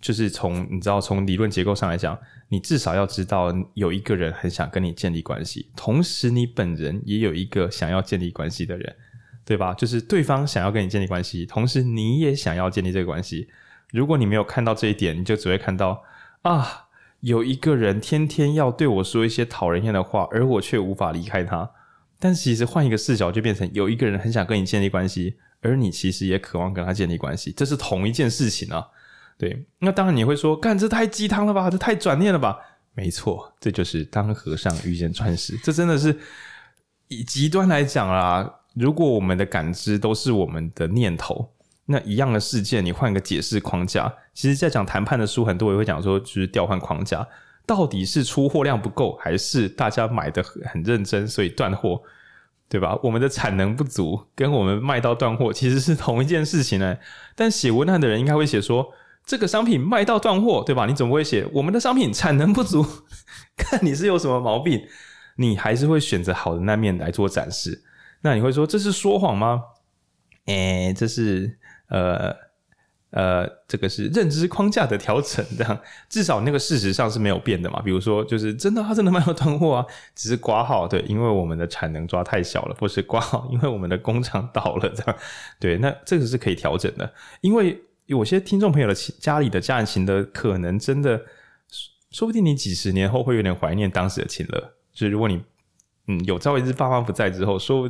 就是从你知道从理论结构上来讲，你至少要知道有一个人很想跟你建立关系，同时你本人也有一个想要建立关系的人，对吧？就是对方想要跟你建立关系，同时你也想要建立这个关系。如果你没有看到这一点，你就只会看到啊，有一个人天天要对我说一些讨人厌的话，而我却无法离开他。但其实换一个视角，就变成有一个人很想跟你建立关系，而你其实也渴望跟他建立关系，这是同一件事情啊。对，那当然你会说，干，这太鸡汤了吧，这太转念了吧？没错，这就是当和尚遇见钻石。这真的是以极端来讲啊，如果我们的感知都是我们的念头，那一样的事件，你换个解释框架，其实在讲谈判的书，很多也会讲说，就是调换框架。到底是出货量不够，还是大家买的很认真，所以断货，对吧？我们的产能不足，跟我们卖到断货其实是同一件事情呢。但写文案的人应该会写说，这个商品卖到断货，对吧？你怎么会写我们的商品产能不足，<laughs> 看你是有什么毛病，你还是会选择好的那面来做展示。那你会说这是说谎吗？诶，这是呃。呃，这个是认知框架的调整，这样 <laughs> 至少那个事实上是没有变的嘛。比如说，就是真的，他真的卖到断货啊，只是挂号，对，因为我们的产能抓太小了，不是挂号，<laughs> 因为我们的工厂倒了，这样对，那这个是可以调整的。因为有些听众朋友的家里的家人情的可能真的，说不定你几十年后会有点怀念当时的情乐。就是如果你嗯有朝一日爸妈不在之后，说。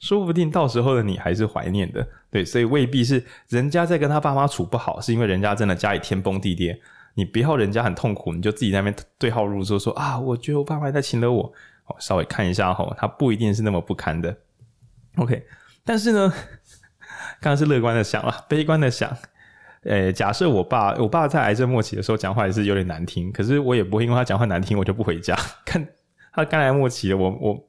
说不定到时候的你还是怀念的，对，所以未必是人家在跟他爸妈处不好，是因为人家真的家里天崩地裂。你不要人家很痛苦，你就自己在那边对号入座说啊，我觉得我爸妈在请了我，哦，稍微看一下哈，他不一定是那么不堪的。OK，但是呢，刚刚是乐观的想啊，悲观的想，诶、欸，假设我爸，我爸在癌症末期的时候讲话也是有点难听，可是我也不会因为他讲话难听我就不回家。<laughs> 看他肝癌末期了，我我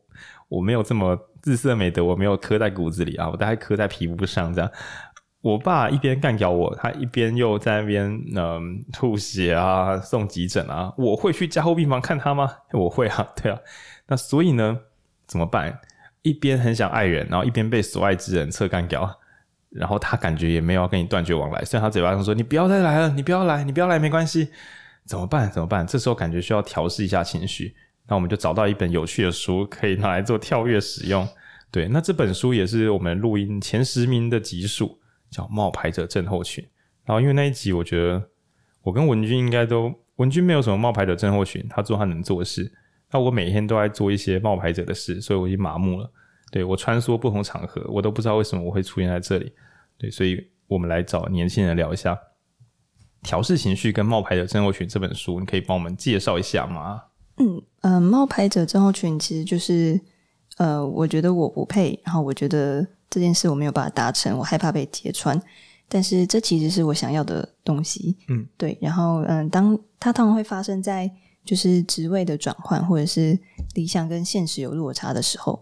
我没有这么。自色美德我没有刻在骨子里啊，我大概刻在皮肤上这样。我爸一边干掉我，他一边又在那边嗯、吐血啊，送急诊啊。我会去加护病房看他吗？我会啊，对啊。那所以呢，怎么办？一边很想爱人，然后一边被所爱之人侧干掉，然后他感觉也没有要跟你断绝往来，虽然他嘴巴上说你不要再来了，你不要来，你不要来，没关系。怎么办？怎么办？这时候感觉需要调试一下情绪。那我们就找到一本有趣的书，可以拿来做跳跃使用。对，那这本书也是我们录音前十名的集数，叫《冒牌者症候群》。然后因为那一集，我觉得我跟文君应该都，文君没有什么冒牌者症候群，他做他能做的事。那我每天都在做一些冒牌者的事，所以我已经麻木了。对，我穿梭不同场合，我都不知道为什么我会出现在这里。对，所以我们来找年轻人聊一下《调试情绪跟冒牌者症候群》这本书，你可以帮我们介绍一下吗？嗯嗯、呃，冒牌者症候群其实就是呃，我觉得我不配，然后我觉得这件事我没有办法达成，我害怕被揭穿，但是这其实是我想要的东西。嗯，对。然后嗯、呃，当它通常会发生在。就是职位的转换，或者是理想跟现实有落差的时候，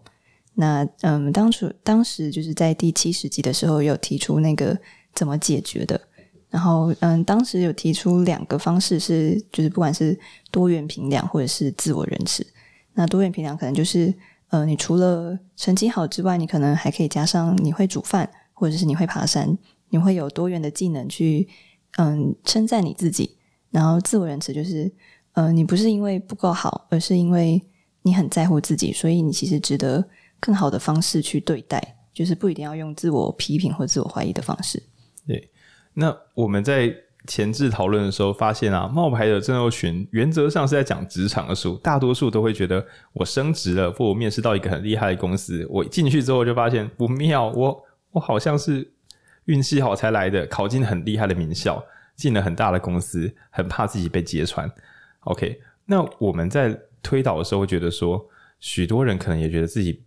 那嗯，当初当时就是在第七十集的时候有提出那个怎么解决的，然后嗯，当时有提出两个方式是，就是不管是多元评量或者是自我仁慈。那多元评量可能就是，呃，你除了成绩好之外，你可能还可以加上你会煮饭，或者是你会爬山，你会有多元的技能去嗯称赞你自己。然后自我仁慈就是。呃，你不是因为不够好，而是因为你很在乎自己，所以你其实值得更好的方式去对待，就是不一定要用自我批评或自我怀疑的方式。对，那我们在前置讨论的时候发现啊，冒牌的症候群原则上是在讲职场的书，大多数都会觉得我升职了，或我面试到一个很厉害的公司，我进去之后就发现不妙，我我好像是运气好才来的，考进很厉害的名校，进了很大的公司，很怕自己被揭穿。OK，那我们在推导的时候会觉得说，许多人可能也觉得自己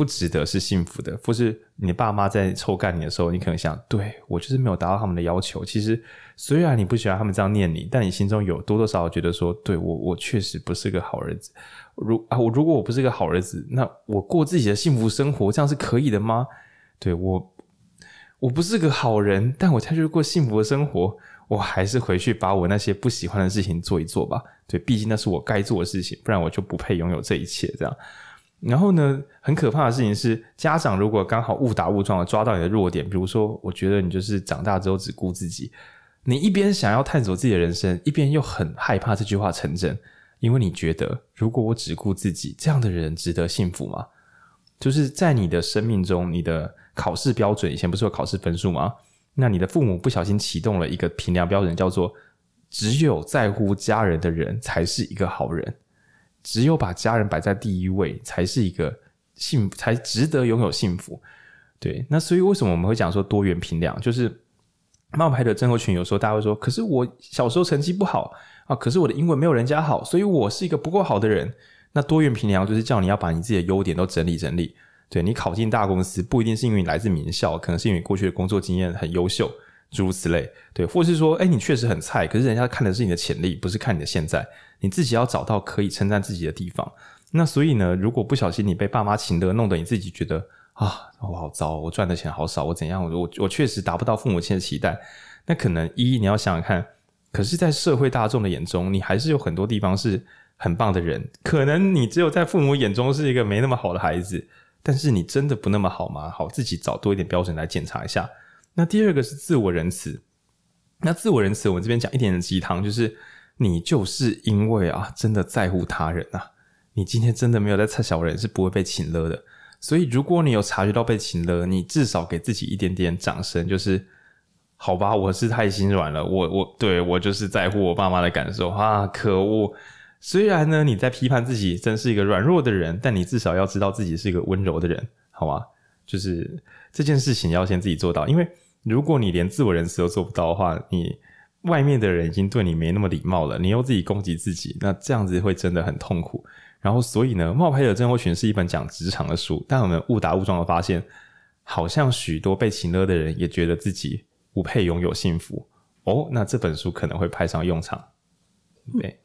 不值得是幸福的，或是你爸妈在臭干你的时候，你可能想，对，我就是没有达到他们的要求。其实虽然你不喜欢他们这样念你，但你心中有多多少少觉得说，对，我我确实不是个好儿子。如啊，我如果我不是个好儿子，那我过自己的幸福生活，这样是可以的吗？对，我我不是个好人，但我才觉得过幸福的生活。我还是回去把我那些不喜欢的事情做一做吧。对，毕竟那是我该做的事情，不然我就不配拥有这一切。这样，然后呢，很可怕的事情是，家长如果刚好误打误撞的抓到你的弱点，比如说，我觉得你就是长大之后只顾自己，你一边想要探索自己的人生，一边又很害怕这句话成真，因为你觉得，如果我只顾自己，这样的人值得幸福吗？就是在你的生命中，你的考试标准以前不是有考试分数吗？那你的父母不小心启动了一个评量标准，叫做只有在乎家人的人才是一个好人，只有把家人摆在第一位才是一个幸，才值得拥有幸福。对，那所以为什么我们会讲说多元评量？就是冒牌的症候群，有时候大家会说，可是我小时候成绩不好啊，可是我的英文没有人家好，所以我是一个不够好的人。那多元评量就是叫你要把你自己的优点都整理整理。对，你考进大公司，不一定是因为你来自名校，可能是因为过去的工作经验很优秀，诸如此类。对，或是说，哎，你确实很菜，可是人家看的是你的潜力，不是看你的现在。你自己要找到可以称赞自己的地方。那所以呢，如果不小心你被爸妈请乐，弄得你自己觉得啊，我好糟，我赚的钱好少，我怎样？我我确实达不到父母亲的期待。那可能一，你要想想看，可是，在社会大众的眼中，你还是有很多地方是很棒的人。可能你只有在父母眼中是一个没那么好的孩子。但是你真的不那么好吗？好，自己找多一点标准来检查一下。那第二个是自我仁慈。那自我仁慈，我们这边讲一点鸡汤，就是你就是因为啊，真的在乎他人啊，你今天真的没有在插小人，是不会被请了的。所以如果你有察觉到被请了，你至少给自己一点点掌声，就是好吧，我是太心软了，我我对我就是在乎我爸妈的感受啊，可恶。虽然呢，你在批判自己真是一个软弱的人，但你至少要知道自己是一个温柔的人，好吗？就是这件事情要先自己做到，因为如果你连自我认识都做不到的话，你外面的人已经对你没那么礼貌了，你又自己攻击自己，那这样子会真的很痛苦。然后，所以呢，《冒牌者症候群》是一本讲职场的书，但我们误打误撞的发现，好像许多被情勒的人也觉得自己不配拥有幸福哦。那这本书可能会派上用场，对。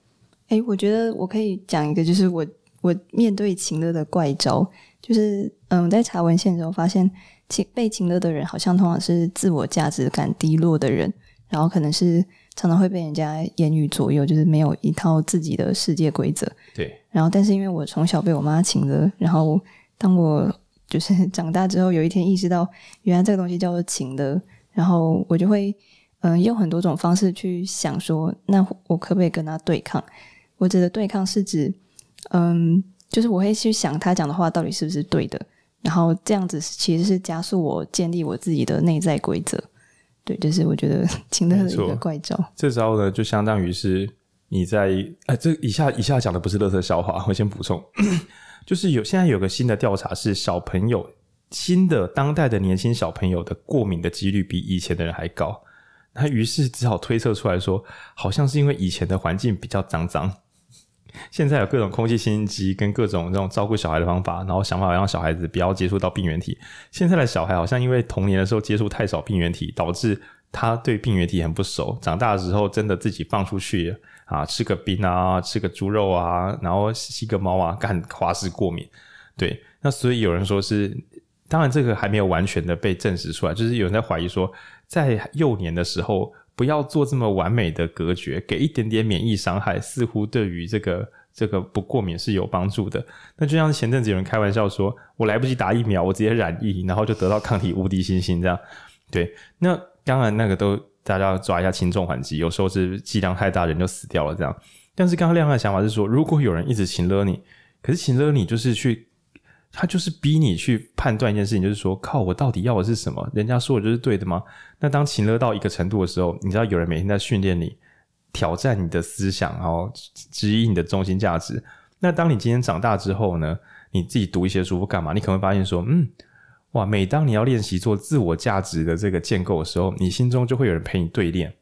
哎，我觉得我可以讲一个，就是我我面对情勒的怪招，就是嗯，在查文献的时候发现，情被情勒的人好像通常是自我价值感低落的人，然后可能是常常会被人家言语左右，就是没有一套自己的世界规则。对。然后，但是因为我从小被我妈情勒，然后当我就是 <laughs> 长大之后，有一天意识到原来这个东西叫做情勒，然后我就会嗯用很多种方式去想说，那我可不可以跟他对抗？我指的对抗是指，嗯，就是我会去想他讲的话到底是不是对的，然后这样子其实是加速我建立我自己的内在规则。对，就是我觉得 <laughs> 情勒的一个怪招。这招呢，就相当于是你在哎，这以下以下讲的不是乐色笑话，<laughs> 我先补充，<coughs> 就是有现在有个新的调查是小朋友新的当代的年轻小朋友的过敏的几率比以前的人还高，他于是只好推测出来说，好像是因为以前的环境比较脏脏。现在有各种空气清新机跟各种这种照顾小孩的方法，然后想法让小孩子不要接触到病原体。现在的小孩好像因为童年的时候接触太少病原体，导致他对病原体很不熟。长大的时候真的自己放出去啊，吃个冰啊，吃个猪肉啊，然后吸个猫啊，干花式过敏。对，那所以有人说是，当然这个还没有完全的被证实出来，就是有人在怀疑说，在 <laughs> 幼年的时候。不要做这么完美的隔绝，给一点点免疫伤害，似乎对于这个这个不过敏是有帮助的。那就像前阵子有人开玩笑说，我来不及打疫苗，我直接染疫，然后就得到抗体无敌星星这样。对，那当然那个都大家要抓一下轻重缓急，有时候是剂量太大，人就死掉了这样。但是刚刚亮亮的想法是说，如果有人一直情勒你，可是情勒你就是去。他就是逼你去判断一件事情，就是说，靠，我到底要的是什么？人家说的就是对的吗？那当情乐到一个程度的时候，你知道有人每天在训练你，挑战你的思想，然后质疑你的中心价值。那当你今天长大之后呢？你自己读一些书或干嘛？你可能会发现说，嗯，哇，每当你要练习做自我价值的这个建构的时候，你心中就会有人陪你对练。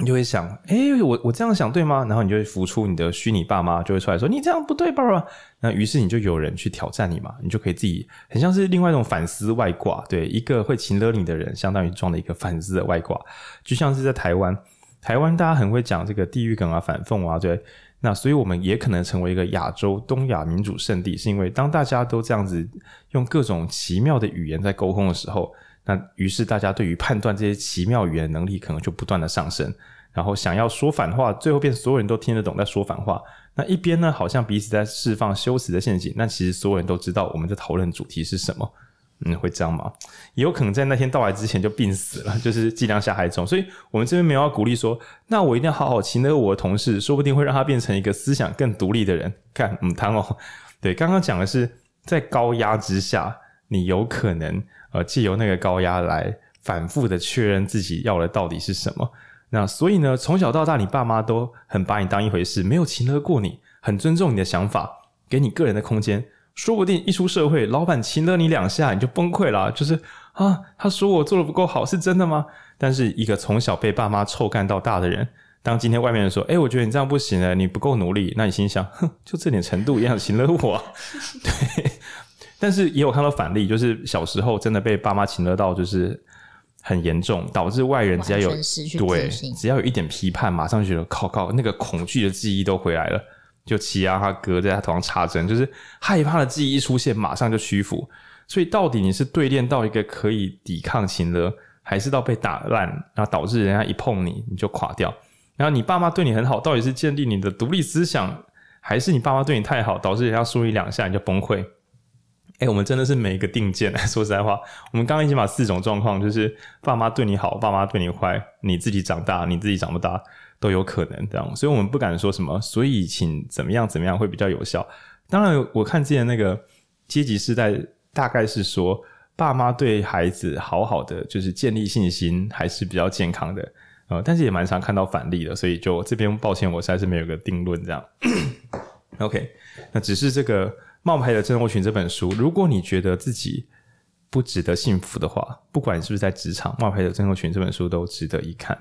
你就会想，哎、我我这样想对吗？然后你就会浮出你的虚拟爸妈，就会出来说你这样不对，爸爸。那于是你就有人去挑战你嘛，你就可以自己很像是另外一种反思外挂。对，一个会情勒你的人，相当于装了一个反思的外挂，就像是在台湾，台湾大家很会讲这个地狱梗啊、反讽啊，对。那所以我们也可能成为一个亚洲东亚民主圣地，是因为当大家都这样子用各种奇妙的语言在沟通的时候。那于是大家对于判断这些奇妙语言能力可能就不断的上升，然后想要说反话，最后变所有人都听得懂在说反话。那一边呢，好像彼此在释放修辞的陷阱，那其实所有人都知道我们在讨论主题是什么。嗯，会这样吗？也有可能在那天到来之前就病死了，就是剂量下害中。所以我们这边没有要鼓励说，那我一定要好好勤那个我的同事，说不定会让他变成一个思想更独立的人。看，嗯，汤哦，对，刚刚讲的是在高压之下，你有可能。呃，借由那个高压来反复的确认自己要的到底是什么。那所以呢，从小到大，你爸妈都很把你当一回事，没有情勒过你，很尊重你的想法，给你个人的空间。说不定一出社会，老板情勒你两下，你就崩溃了。就是啊，他说我做的不够好，是真的吗？但是一个从小被爸妈臭干到大的人，当今天外面人说，哎，我觉得你这样不行了，你不够努力，那你心想，哼，就这点程度也想情勒我？<laughs> 对。但是也有看到反例，就是小时候真的被爸妈情勒到，就是很严重，导致外人只要有对，只要有一点批判，马上就觉得靠靠，那个恐惧的记忆都回来了，就欺压他哥，在他头上插针，就是害怕的记忆一出现，马上就屈服。所以到底你是对练到一个可以抵抗情勒，还是到被打烂，然后导致人家一碰你你就垮掉？然后你爸妈对你很好，到底是建立你的独立思想，还是你爸妈对你太好，导致人家输你两下你就崩溃？哎、我们真的是每一个定见。<laughs> 说实在话，我们刚刚已经把四种状况，就是爸妈对你好，爸妈对你坏，你自己长大，你自己长不大，都有可能这样。所以我们不敢说什么。所以，请怎么样怎么样会比较有效？当然，我看之前那个阶级世代，大概是说爸妈对孩子好好的，就是建立信心，还是比较健康的。呃，但是也蛮常看到反例的。所以，就这边抱歉，我实在是没有个定论这样。<coughs> OK，那只是这个。冒牌的症候群这本书，如果你觉得自己不值得幸福的话，不管你是不是在职场，冒牌的症候群这本书都值得一看。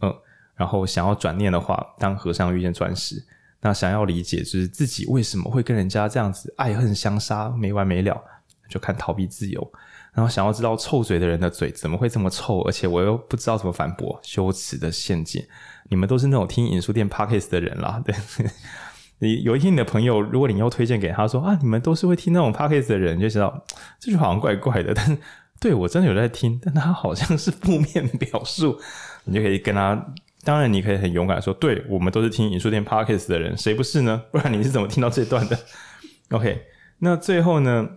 嗯，然后想要转念的话，当和尚遇见钻石。那想要理解就是自己为什么会跟人家这样子爱恨相杀没完没了，就看逃避自由。然后想要知道臭嘴的人的嘴怎么会这么臭，而且我又不知道怎么反驳，羞耻的陷阱。你们都是那种听引书店 Podcast 的人啦，对。<laughs> 你有一天，你的朋友，如果你又推荐给他说啊，你们都是会听那种 podcast 的人，就知道这句好像怪怪的。但对我真的有在听，但他好像是负面表述，你就可以跟他。当然，你可以很勇敢说，对我们都是听影书店 podcast 的人，谁不是呢？不然你是怎么听到这段的？<laughs> OK，那最后呢，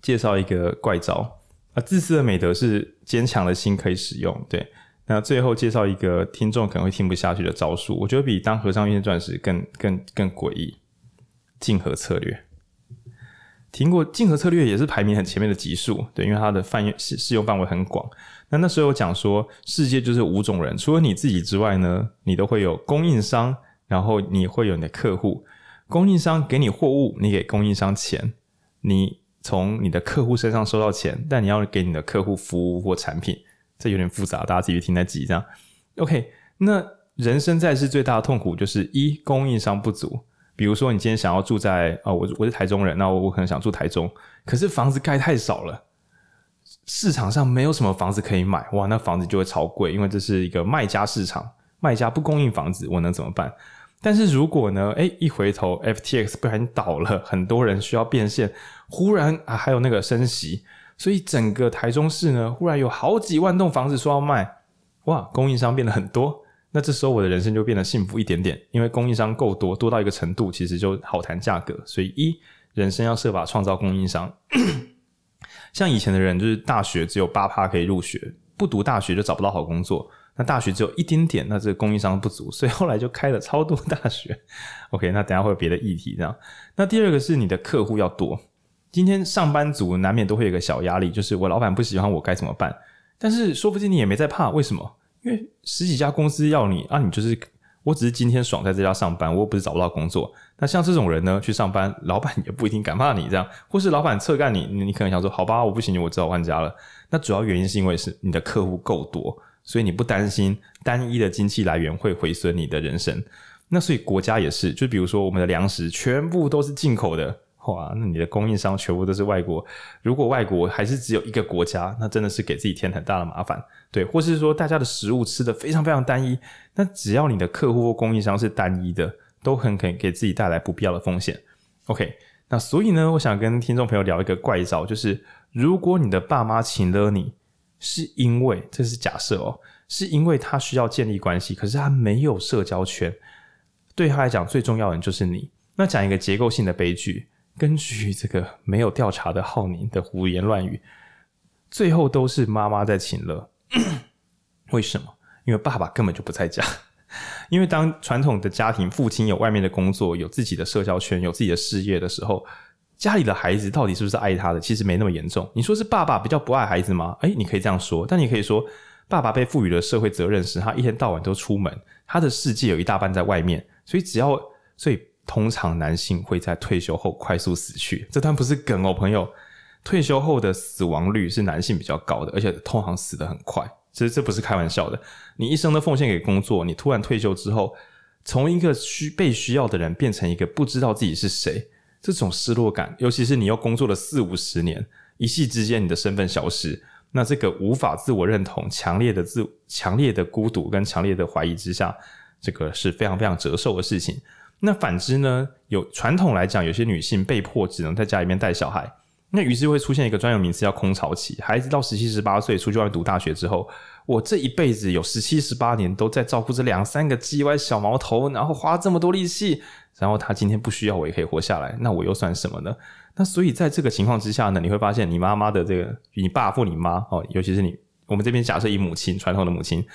介绍一个怪招啊，自私的美德是坚强的心可以使用，对。那最后介绍一个听众可能会听不下去的招数，我觉得比当和尚遇见钻石更更更诡异。竞合策略，听过竞合策略也是排名很前面的级数，对，因为它的范围适适用范围很广。那那时候我讲说，世界就是五种人，除了你自己之外呢，你都会有供应商，然后你会有你的客户。供应商给你货物，你给供应商钱，你从你的客户身上收到钱，但你要给你的客户服务或产品，这有点复杂，大家自己听在记这样。OK，那人生在世最大的痛苦就是一供应商不足。比如说，你今天想要住在啊、哦，我我是台中人，那我我可能想住台中，可是房子盖太少了，市场上没有什么房子可以买，哇，那房子就会超贵，因为这是一个卖家市场，卖家不供应房子，我能怎么办？但是如果呢，诶，一回头，FTX 不然倒了，很多人需要变现，忽然啊，还有那个升息，所以整个台中市呢，忽然有好几万栋房子说要卖，哇，供应商变得很多。那这时候我的人生就变得幸福一点点，因为供应商够多，多到一个程度，其实就好谈价格。所以一人生要设法创造供应商。<clears throat> 像以前的人，就是大学只有八趴可以入学，不读大学就找不到好工作。那大学只有一丁点，那这个供应商不足，所以后来就开了超多大学。<laughs> OK，那等下会有别的议题这样。那第二个是你的客户要多。今天上班族难免都会有个小压力，就是我老板不喜欢我该怎么办？但是说不定你也没在怕，为什么？因为十几家公司要你啊，你就是我只是今天爽在这家上班，我又不是找不到工作。那像这种人呢，去上班，老板也不一定敢骂你这样，或是老板侧干你，你可能想说，好吧，我不行，我只好换家了。那主要原因是因为是你的客户够多，所以你不担心单一的经济来源会毁损你的人生。那所以国家也是，就比如说我们的粮食全部都是进口的。哇，那你的供应商全部都是外国。如果外国还是只有一个国家，那真的是给自己添很大的麻烦，对。或是说大家的食物吃得非常非常单一，那只要你的客户或供应商是单一的，都很可以给自己带来不必要的风险。OK，那所以呢，我想跟听众朋友聊一个怪招，就是如果你的爸妈请了你，是因为这是假设哦，是因为他需要建立关系，可是他没有社交圈，对他来讲最重要的人就是你。那讲一个结构性的悲剧。根据这个没有调查的浩宁的胡言乱语，最后都是妈妈在请乐。<clears throat> 为什么？因为爸爸根本就不在家。<laughs> 因为当传统的家庭，父亲有外面的工作，有自己的社交圈，有自己的事业的时候，家里的孩子到底是不是爱他的？其实没那么严重。你说是爸爸比较不爱孩子吗？诶，你可以这样说。但你可以说，爸爸被赋予了社会责任时，他一天到晚都出门，他的世界有一大半在外面，所以只要所以。通常男性会在退休后快速死去，这段不是梗哦，朋友。退休后的死亡率是男性比较高的，而且通常死得很快。其实这不是开玩笑的。你一生都奉献给工作，你突然退休之后，从一个需被需要的人变成一个不知道自己是谁，这种失落感，尤其是你又工作了四五十年，一夕之间你的身份消失，那这个无法自我认同、强烈的自、强烈的孤独跟强烈的怀疑之下，这个是非常非常折寿的事情。那反之呢？有传统来讲，有些女性被迫只能在家里面带小孩，那于是会出现一个专有名词叫“空巢期”。孩子到十七、十八岁出去外面读大学之后，我这一辈子有十七、十八年都在照顾这两三个叽歪小毛头，然后花这么多力气，然后他今天不需要我也可以活下来，那我又算什么呢？那所以在这个情况之下呢，你会发现你妈妈的这个，你爸或你妈哦，尤其是你，我们这边假设以母亲传统的母亲，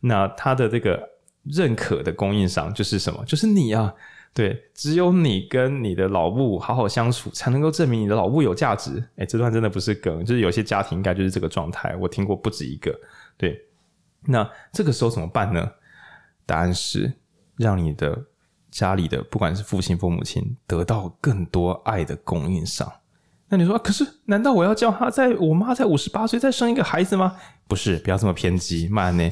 那她的这个认可的供应商就是什么？就是你啊。对，只有你跟你的老母好好相处，才能够证明你的老母有价值。哎，这段真的不是梗，就是有些家庭应该就是这个状态，我听过不止一个。对，那这个时候怎么办呢？答案是让你的家里的不管是父亲或母亲得到更多爱的供应商。那你说，可是难道我要叫他在我妈在五十八岁再生一个孩子吗？不是，不要这么偏激，慢呢，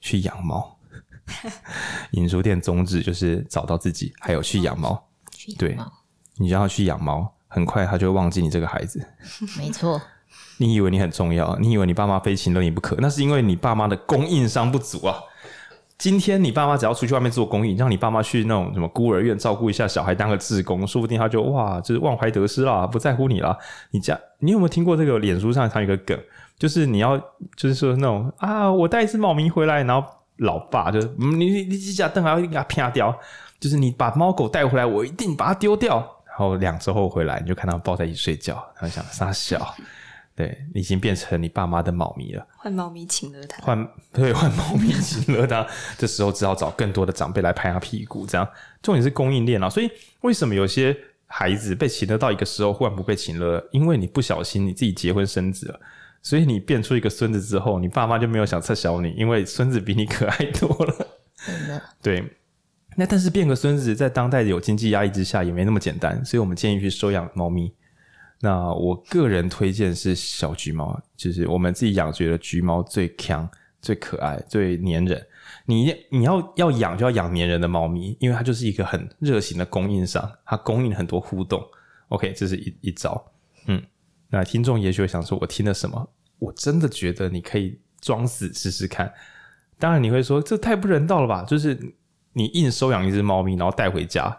去养猫。<laughs> 引书店宗旨就是找到自己，还有去养猫。去养猫。对，你就要去养猫，很快他就会忘记你这个孩子。<laughs> 没错。你以为你很重要，你以为你爸妈非请了你不可，那是因为你爸妈的供应商不足啊。今天你爸妈只要出去外面做公益，让你爸妈去那种什么孤儿院照顾一下小孩，当个志工，说不定他就哇，就是忘怀得失啦，不在乎你啦。你家，你有没有听过这个脸书上常有一个梗，就是你要就是说那种啊，我带一只猫咪回来，然后。老爸就是，嗯、你你你几家灯还要给它啪掉，就是你把猫狗带回来，我一定把它丢掉。然后两周后回来，你就看到抱在一起睡觉，然后想撒小，<laughs> 对，你已经变成你爸妈的猫咪了。换猫咪请了他，换对换猫咪请了他，这时候只好找更多的长辈来拍他屁股，这样重点是供应链啊。所以为什么有些孩子被请了到一个时候，忽然不被情勒了，因为你不小心你自己结婚生子了，所以你变出一个孙子之后，你爸妈就没有想撤销你，因为孙子比你可爱多了。真的。<laughs> 对。那但是变个孙子，在当代有经济压力之下，也没那么简单，所以我们建议去收养猫咪。那我个人推荐是小橘猫，就是我们自己养，觉得橘猫最强、最可爱、最粘人。你你要要养就要养粘人的猫咪，因为它就是一个很热情的供应商，它供应很多互动。OK，这是一一招。那听众也许会想说，我听了什么？我真的觉得你可以装死试试看。当然你会说，这太不人道了吧？就是。你硬收养一只猫咪，然后带回家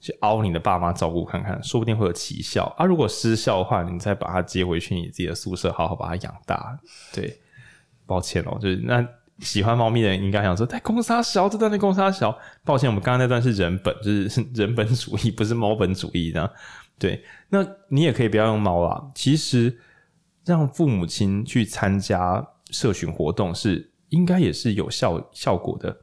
去凹你的爸妈照顾看看，说不定会有奇效啊！如果失效的话，你再把它接回去你自己的宿舍，好好把它养大。对，抱歉哦，就是那喜欢猫咪的人应该想说，在公杀小，这段在公杀小。抱歉，我们刚刚那段是人本，就是 <laughs> 人本主义，不是猫本主义这样。对，那你也可以不要用猫啦。其实让父母亲去参加社群活动是应该也是有效效果的。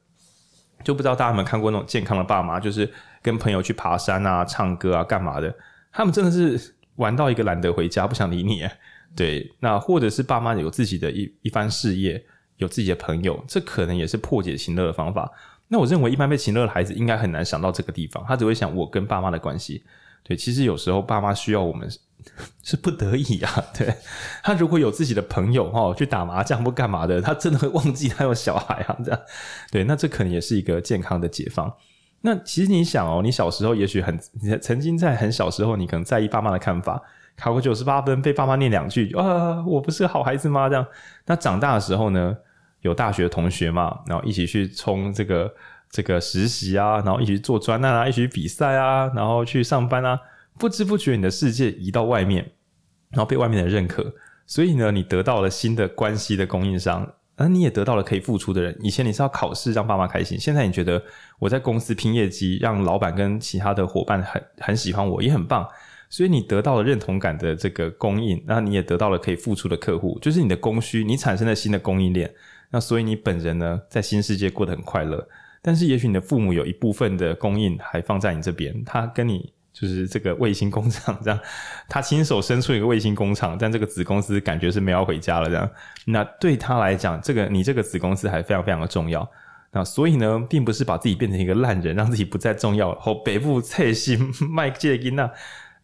就不知道大家有没有看过那种健康的爸妈，就是跟朋友去爬山啊、唱歌啊、干嘛的，他们真的是玩到一个懒得回家，不想理你。对，那或者是爸妈有自己的一一番事业，有自己的朋友，这可能也是破解情乐的方法。那我认为，一般被情乐的孩子应该很难想到这个地方，他只会想我跟爸妈的关系。对，其实有时候爸妈需要我们。<laughs> 是不得已啊，对，他如果有自己的朋友哈，去打麻将或干嘛的，他真的会忘记他有小孩啊，这样，对，那这可能也是一个健康的解放。那其实你想哦，你小时候也许很曾经在很小时候，你可能在意爸妈的看法，考个九十八分被爸妈念两句啊，我不是好孩子吗？这样，那长大的时候呢，有大学同学嘛，然后一起去冲这个这个实习啊，然后一起做专案啊，一起比赛啊，然后去上班啊。不知不觉，你的世界移到外面，然后被外面的认可，所以呢，你得到了新的关系的供应商，而你也得到了可以付出的人。以前你是要考试让爸妈开心，现在你觉得我在公司拼业绩，让老板跟其他的伙伴很很喜欢我，也很棒。所以你得到了认同感的这个供应，那你也得到了可以付出的客户，就是你的供需，你产生了新的供应链。那所以你本人呢，在新世界过得很快乐。但是也许你的父母有一部分的供应还放在你这边，他跟你。就是这个卫星工厂这样，他亲手生出一个卫星工厂，但这个子公司感觉是没有要回家了这样。那对他来讲，这个你这个子公司还非常非常的重要。那所以呢，并不是把自己变成一个烂人，让自己不再重要。后北部蔡心麦介金娜，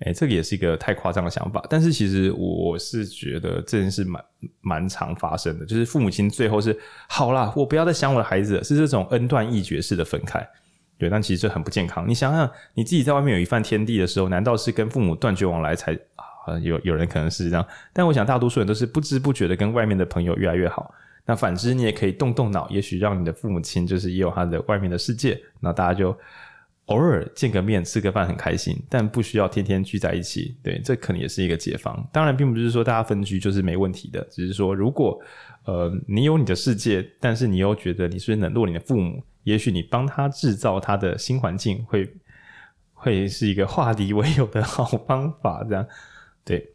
哎，这个也是一个太夸张的想法。但是其实我是觉得这件事蛮蛮常发生的，就是父母亲最后是好啦，我不要再想我的孩子，是这种恩断义绝式的分开。对，但其实这很不健康。你想想，你自己在外面有一番天地的时候，难道是跟父母断绝往来才啊？有有人可能是这样，但我想大多数人都是不知不觉的跟外面的朋友越来越好。那反之，你也可以动动脑，也许让你的父母亲就是也有他的外面的世界，那大家就偶尔见个面、吃个饭很开心，但不需要天天聚在一起。对，这可能也是一个解放。当然，并不是说大家分居就是没问题的，只是说如果呃你有你的世界，但是你又觉得你是冷落你的父母。也许你帮他制造他的新环境会，会会是一个化敌为友的好方法。这样，对，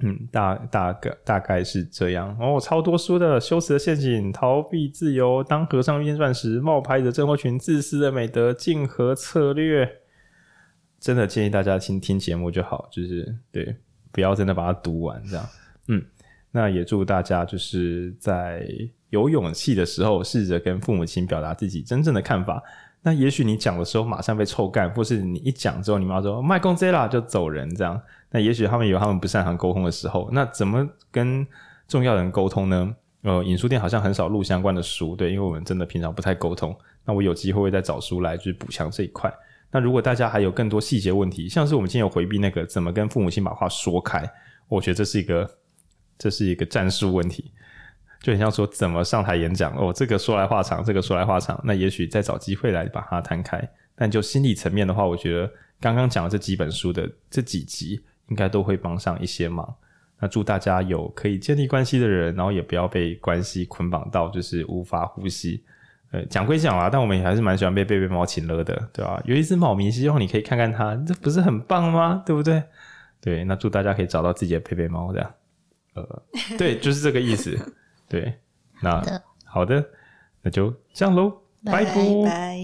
嗯，大大概大概是这样。哦，超多书的《修辞的陷阱》、逃避自由、当和尚遇见钻石、冒牌者症候群、自私的美德、竞合策略。真的建议大家听听节目就好，就是对，不要真的把它读完。这样，嗯，那也祝大家就是在。有勇气的时候，试着跟父母亲表达自己真正的看法。那也许你讲的时候马上被臭干，或是你一讲之后，你妈说卖公贼啦就走人这样。那也许他们有他们不擅长沟通的时候，那怎么跟重要人沟通呢？呃，影书店好像很少录相关的书，对，因为我们真的平常不太沟通。那我有机会会再找书来去补强这一块。那如果大家还有更多细节问题，像是我们今天有回避那个怎么跟父母亲把话说开，我觉得这是一个这是一个战术问题。就很像说怎么上台演讲哦，这个说来话长，这个说来话长，那也许再找机会来把它摊开。但就心理层面的话，我觉得刚刚讲的这几本书的这几集，应该都会帮上一些忙。那祝大家有可以建立关系的人，然后也不要被关系捆绑到就是无法呼吸。呃，讲归讲啦，但我们也还是蛮喜欢被贝贝猫请了的，对吧？有一只猫咪，希望你可以看看它，这不是很棒吗？对不对？对，那祝大家可以找到自己的贝贝猫，这样。呃，对，就是这个意思。对，那好的，那就这样喽，拜。拜。